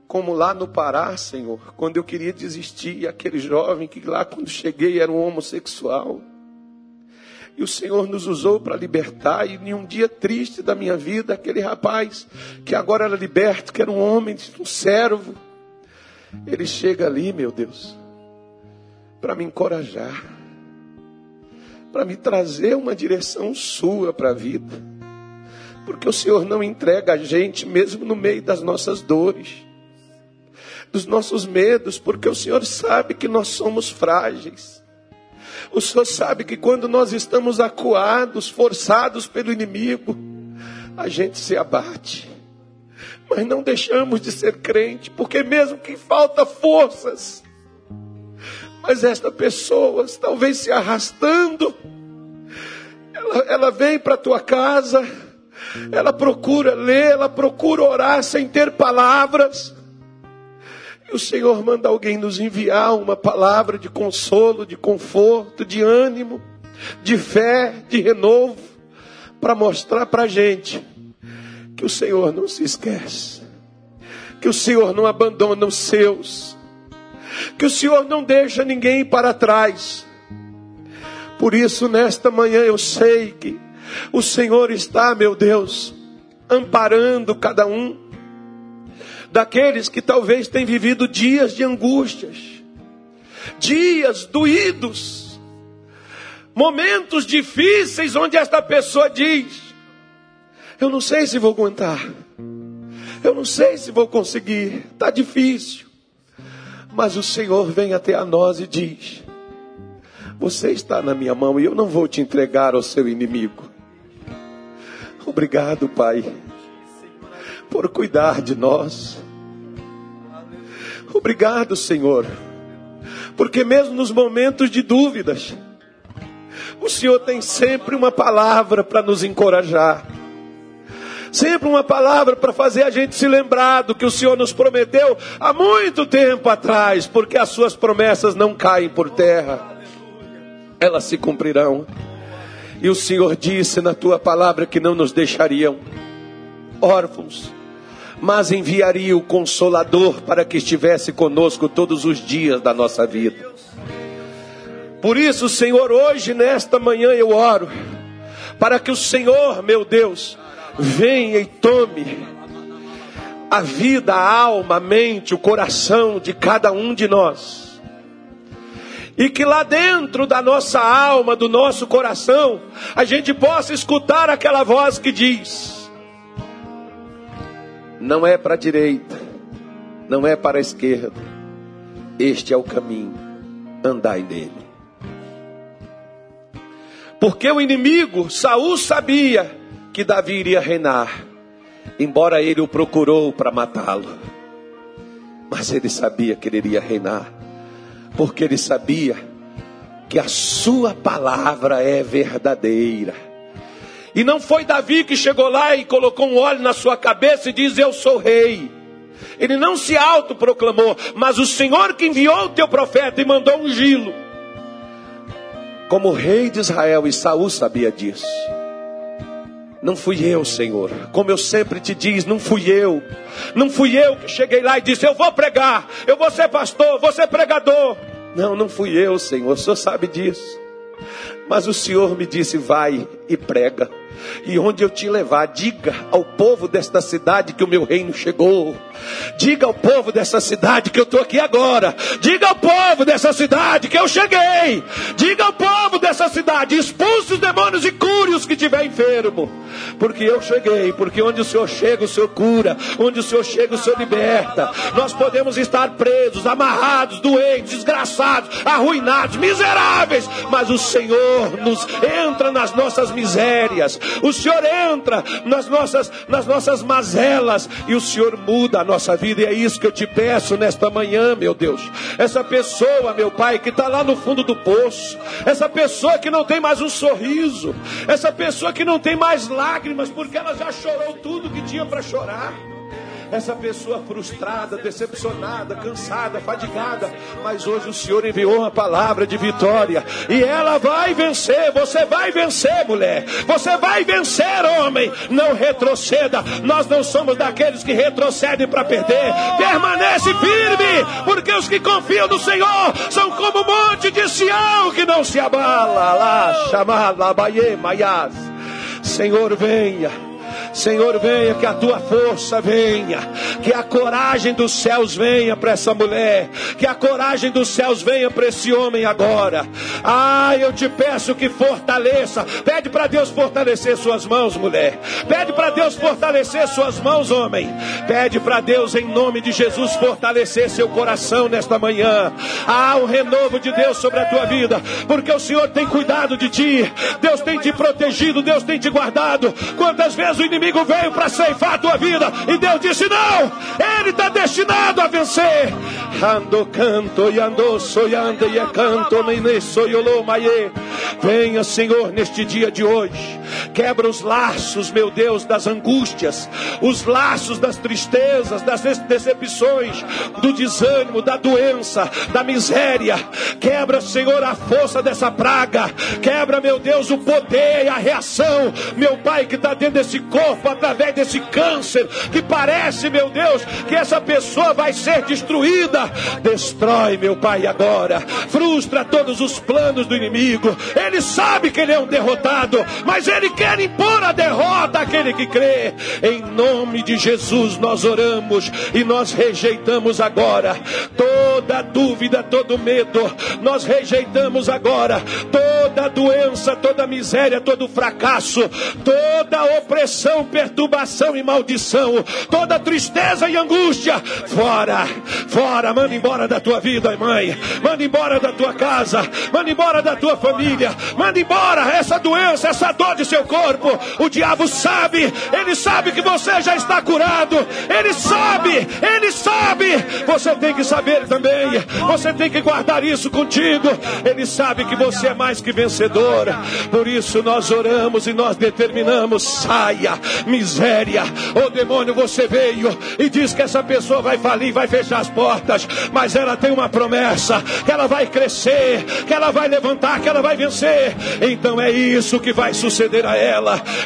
Como lá no Pará, Senhor, quando eu queria desistir, aquele jovem que lá quando cheguei era um homossexual. E o Senhor nos usou para libertar. E em um dia triste da minha vida, aquele rapaz que agora era liberto, que era um homem, um servo, ele chega ali, meu Deus, para me encorajar, para me trazer uma direção sua para a vida. Porque o Senhor não entrega a gente mesmo no meio das nossas dores, dos nossos medos, porque o Senhor sabe que nós somos frágeis. O Senhor sabe que quando nós estamos acuados, forçados pelo inimigo, a gente se abate. Mas não deixamos de ser crente, porque mesmo que falta forças, mas esta pessoa, talvez se arrastando, ela, ela vem para a tua casa, ela procura ler, ela procura orar sem ter palavras. E o Senhor manda alguém nos enviar uma palavra de consolo, de conforto, de ânimo, de fé, de renovo, para mostrar para a gente que o Senhor não se esquece, que o Senhor não abandona os seus que o Senhor não deixa ninguém para trás. Por isso, nesta manhã, eu sei que o Senhor está, meu Deus, amparando cada um daqueles que talvez tenham vivido dias de angústias, dias doídos, momentos difíceis onde esta pessoa diz: Eu não sei se vou aguentar, eu não sei se vou conseguir, está difícil. Mas o Senhor vem até a nós e diz: Você está na minha mão e eu não vou te entregar ao seu inimigo. Obrigado, Pai, por cuidar de nós. Obrigado, Senhor, porque mesmo nos momentos de dúvidas, o Senhor tem sempre uma palavra para nos encorajar. Sempre uma palavra para fazer a gente se lembrar do que o Senhor nos prometeu há muito tempo atrás, porque as suas promessas não caem por terra, elas se cumprirão. E o Senhor disse na tua palavra que não nos deixariam órfãos, mas enviaria o Consolador para que estivesse conosco todos os dias da nossa vida. Por isso, Senhor, hoje, nesta manhã, eu oro, para que o Senhor, meu Deus, venha e tome a vida, a alma, a mente, o coração de cada um de nós. E que lá dentro da nossa alma, do nosso coração, a gente possa escutar aquela voz que diz: Não é para a direita, não é para a esquerda, este é o caminho, andai nele. Porque o inimigo, Saul sabia que Davi iria reinar, embora ele o procurou para matá-lo. Mas ele sabia que ele iria reinar, porque ele sabia que a sua palavra é verdadeira. E não foi Davi que chegou lá e colocou um óleo na sua cabeça e diz: Eu sou rei. Ele não se autoproclamou, mas o Senhor que enviou o teu profeta e mandou ungí-lo. Como rei de Israel, e Saul sabia disso. Não fui eu, Senhor. Como eu sempre te diz, não fui eu. Não fui eu que cheguei lá e disse: Eu vou pregar, eu vou ser pastor, vou ser pregador. Não, não fui eu, Senhor. O Senhor sabe disso. Mas o Senhor me disse: Vai e prega. E onde eu te levar, diga ao povo desta cidade que o meu reino chegou. Diga ao povo dessa cidade que eu estou aqui agora. Diga ao povo dessa cidade que eu cheguei. Diga ao povo dessa cidade: expulse os demônios e cure os que tiver enfermo. Porque eu cheguei. Porque onde o Senhor chega, o Senhor cura. Onde o Senhor chega, o Senhor liberta. Nós podemos estar presos, amarrados, doentes, desgraçados, arruinados, miseráveis. Mas o Senhor nos entra nas nossas misérias. O Senhor entra nas nossas, nas nossas mazelas e o Senhor muda a nossa vida. E é isso que eu te peço nesta manhã, meu Deus. Essa pessoa, meu Pai, que está lá no fundo do poço, essa pessoa que não tem mais um sorriso, essa pessoa que não tem mais lágrimas, porque ela já chorou tudo que tinha para chorar essa pessoa frustrada, decepcionada, cansada, fadigada, mas hoje o Senhor enviou uma palavra de vitória e ela vai vencer. Você vai vencer, mulher. Você vai vencer, homem. Não retroceda. Nós não somos daqueles que retrocedem para perder. Permanece firme, porque os que confiam no Senhor são como o monte de Sião que não se abala. Lá, chamada, maias. Senhor, venha. Senhor, venha, que a tua força venha, que a coragem dos céus venha para essa mulher, que a coragem dos céus venha para esse homem agora. Ah, eu te peço que fortaleça. Pede para Deus fortalecer suas mãos, mulher. Pede para Deus fortalecer suas mãos, homem. Pede para Deus, em nome de Jesus, fortalecer seu coração nesta manhã. Ah, o renovo de Deus sobre a tua vida, porque o Senhor tem cuidado de ti, Deus tem te protegido, Deus tem te guardado. Quantas vezes o inimigo veio para ceifar a tua vida. E Deus disse: Não, ele está destinado a vencer. Ando canto e ando soyando e canto nem maie. Venha, Senhor, neste dia de hoje. Quebra os laços, meu Deus, das angústias, os laços das tristezas, das decepções, do desânimo, da doença, da miséria. Quebra, Senhor, a força dessa praga. Quebra, meu Deus, o poder e a reação, meu Pai, que está dentro desse corpo através desse câncer que parece, meu Deus, que essa pessoa vai ser destruída. Destrói, meu Pai, agora. Frustra todos os planos do inimigo. Ele sabe que ele é um derrotado, mas ele quer impor a derrota àquele que crê. Em nome de Jesus nós oramos e nós rejeitamos agora toda dúvida, todo medo. Nós rejeitamos agora toda doença, toda miséria, todo fracasso, toda opressão perturbação e maldição, toda tristeza e angústia, fora, fora, manda embora da tua vida, mãe, manda embora da tua casa, manda embora da tua família, manda embora essa doença, essa dor de seu corpo. O diabo sabe, ele sabe que você já está curado, ele sabe, ele sabe. Você tem que saber também, você tem que guardar isso contigo. Ele sabe que você é mais que vencedor, por isso nós oramos e nós determinamos: saia, miséria. Oh, demônio, você veio e diz que essa pessoa vai falir, vai fechar as portas, mas ela tem uma promessa: que ela vai crescer, que ela vai levantar, que ela vai vencer. Então é isso que vai suceder a.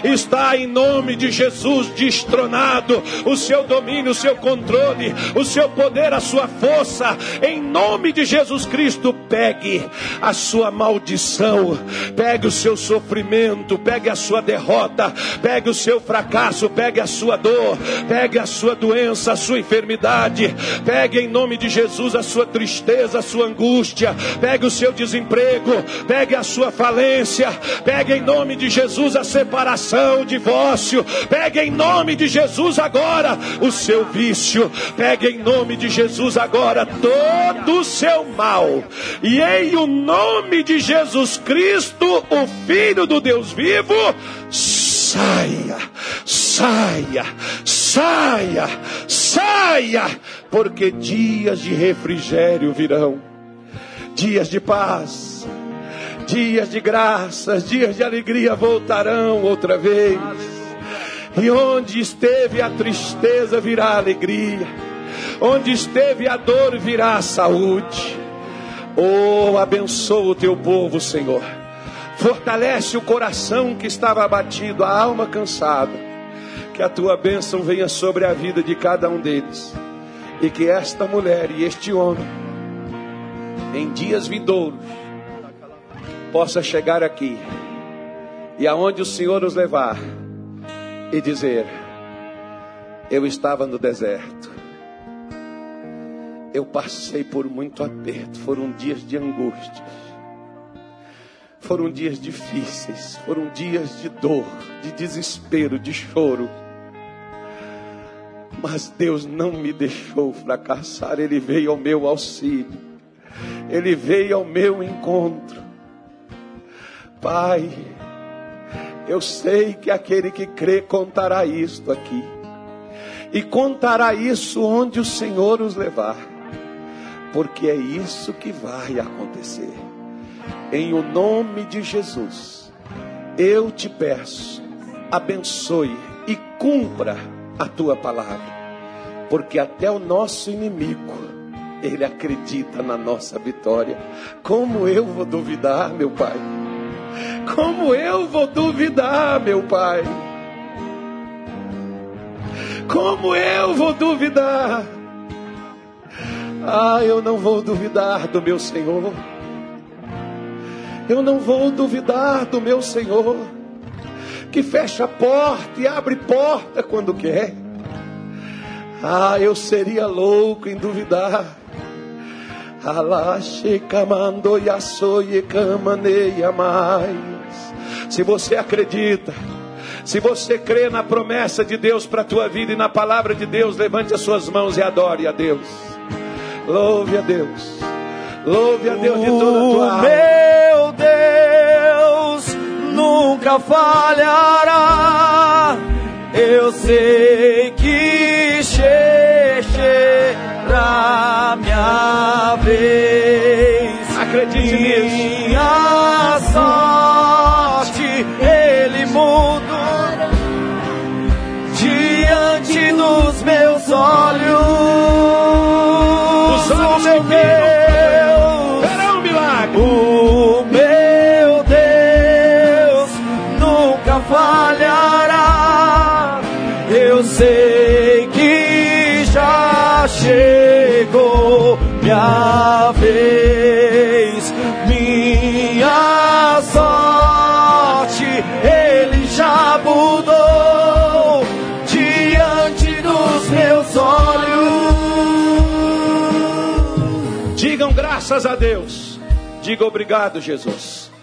Está em nome de Jesus destronado. O seu domínio, o seu controle, o seu poder, a sua força. Em nome de Jesus Cristo, pegue a sua maldição, pegue o seu sofrimento, pegue a sua derrota, pegue o seu fracasso, pegue a sua dor, pegue a sua doença, a sua enfermidade, pegue em nome de Jesus a sua tristeza, a sua angústia, pegue o seu desemprego, pegue a sua falência, pegue em nome de Jesus a separação, divórcio, pegue em nome de Jesus agora o seu vício, pegue em nome de Jesus agora todo o seu mal, e em o nome de Jesus Cristo, o Filho do Deus vivo, saia, saia, saia, saia, porque dias de refrigério virão, dias de paz, dias de graças, dias de alegria voltarão outra vez. E onde esteve a tristeza virá alegria, onde esteve a dor virá a saúde. Oh, abençoa o teu povo, Senhor Fortalece o coração que estava abatido, a alma cansada. Que a tua bênção venha sobre a vida de cada um deles. E que esta mulher e este homem, em dias vindouros, possa chegar aqui e aonde o Senhor os levar e dizer: Eu estava no deserto, eu passei por muito aperto, foram dias de angústia, foram dias difíceis, foram dias de dor, de desespero, de choro. Mas Deus não me deixou fracassar, Ele veio ao meu auxílio, Ele veio ao meu encontro. Pai, eu sei que aquele que crê contará isto aqui, e contará isso onde o Senhor os levar, porque é isso que vai acontecer. Em o nome de Jesus, eu te peço, abençoe e cumpra a tua palavra, porque até o nosso inimigo, ele acredita na nossa vitória. Como eu vou duvidar, meu Pai? Como eu vou duvidar, meu Pai? Como eu vou duvidar? Ah, eu não vou duvidar do meu Senhor. Eu não vou duvidar do meu Senhor, que fecha a porta e abre porta quando quer. Ah, eu seria louco em duvidar. Alache camando yasoye camaneia mais. Se você acredita, se você crê na promessa de Deus para a tua vida e na palavra de Deus, levante as suas mãos e adore a Deus. Louve a Deus. Louve a Deus de toda a tua alma. Meu Deus nunca falhará. Eu sei minha vez. Acredite nisso. Minha sorte ele muda diante dos meus olhos. Vez, minha sorte. Ele já mudou diante dos meus olhos. Digam graças a Deus. Diga obrigado, Jesus.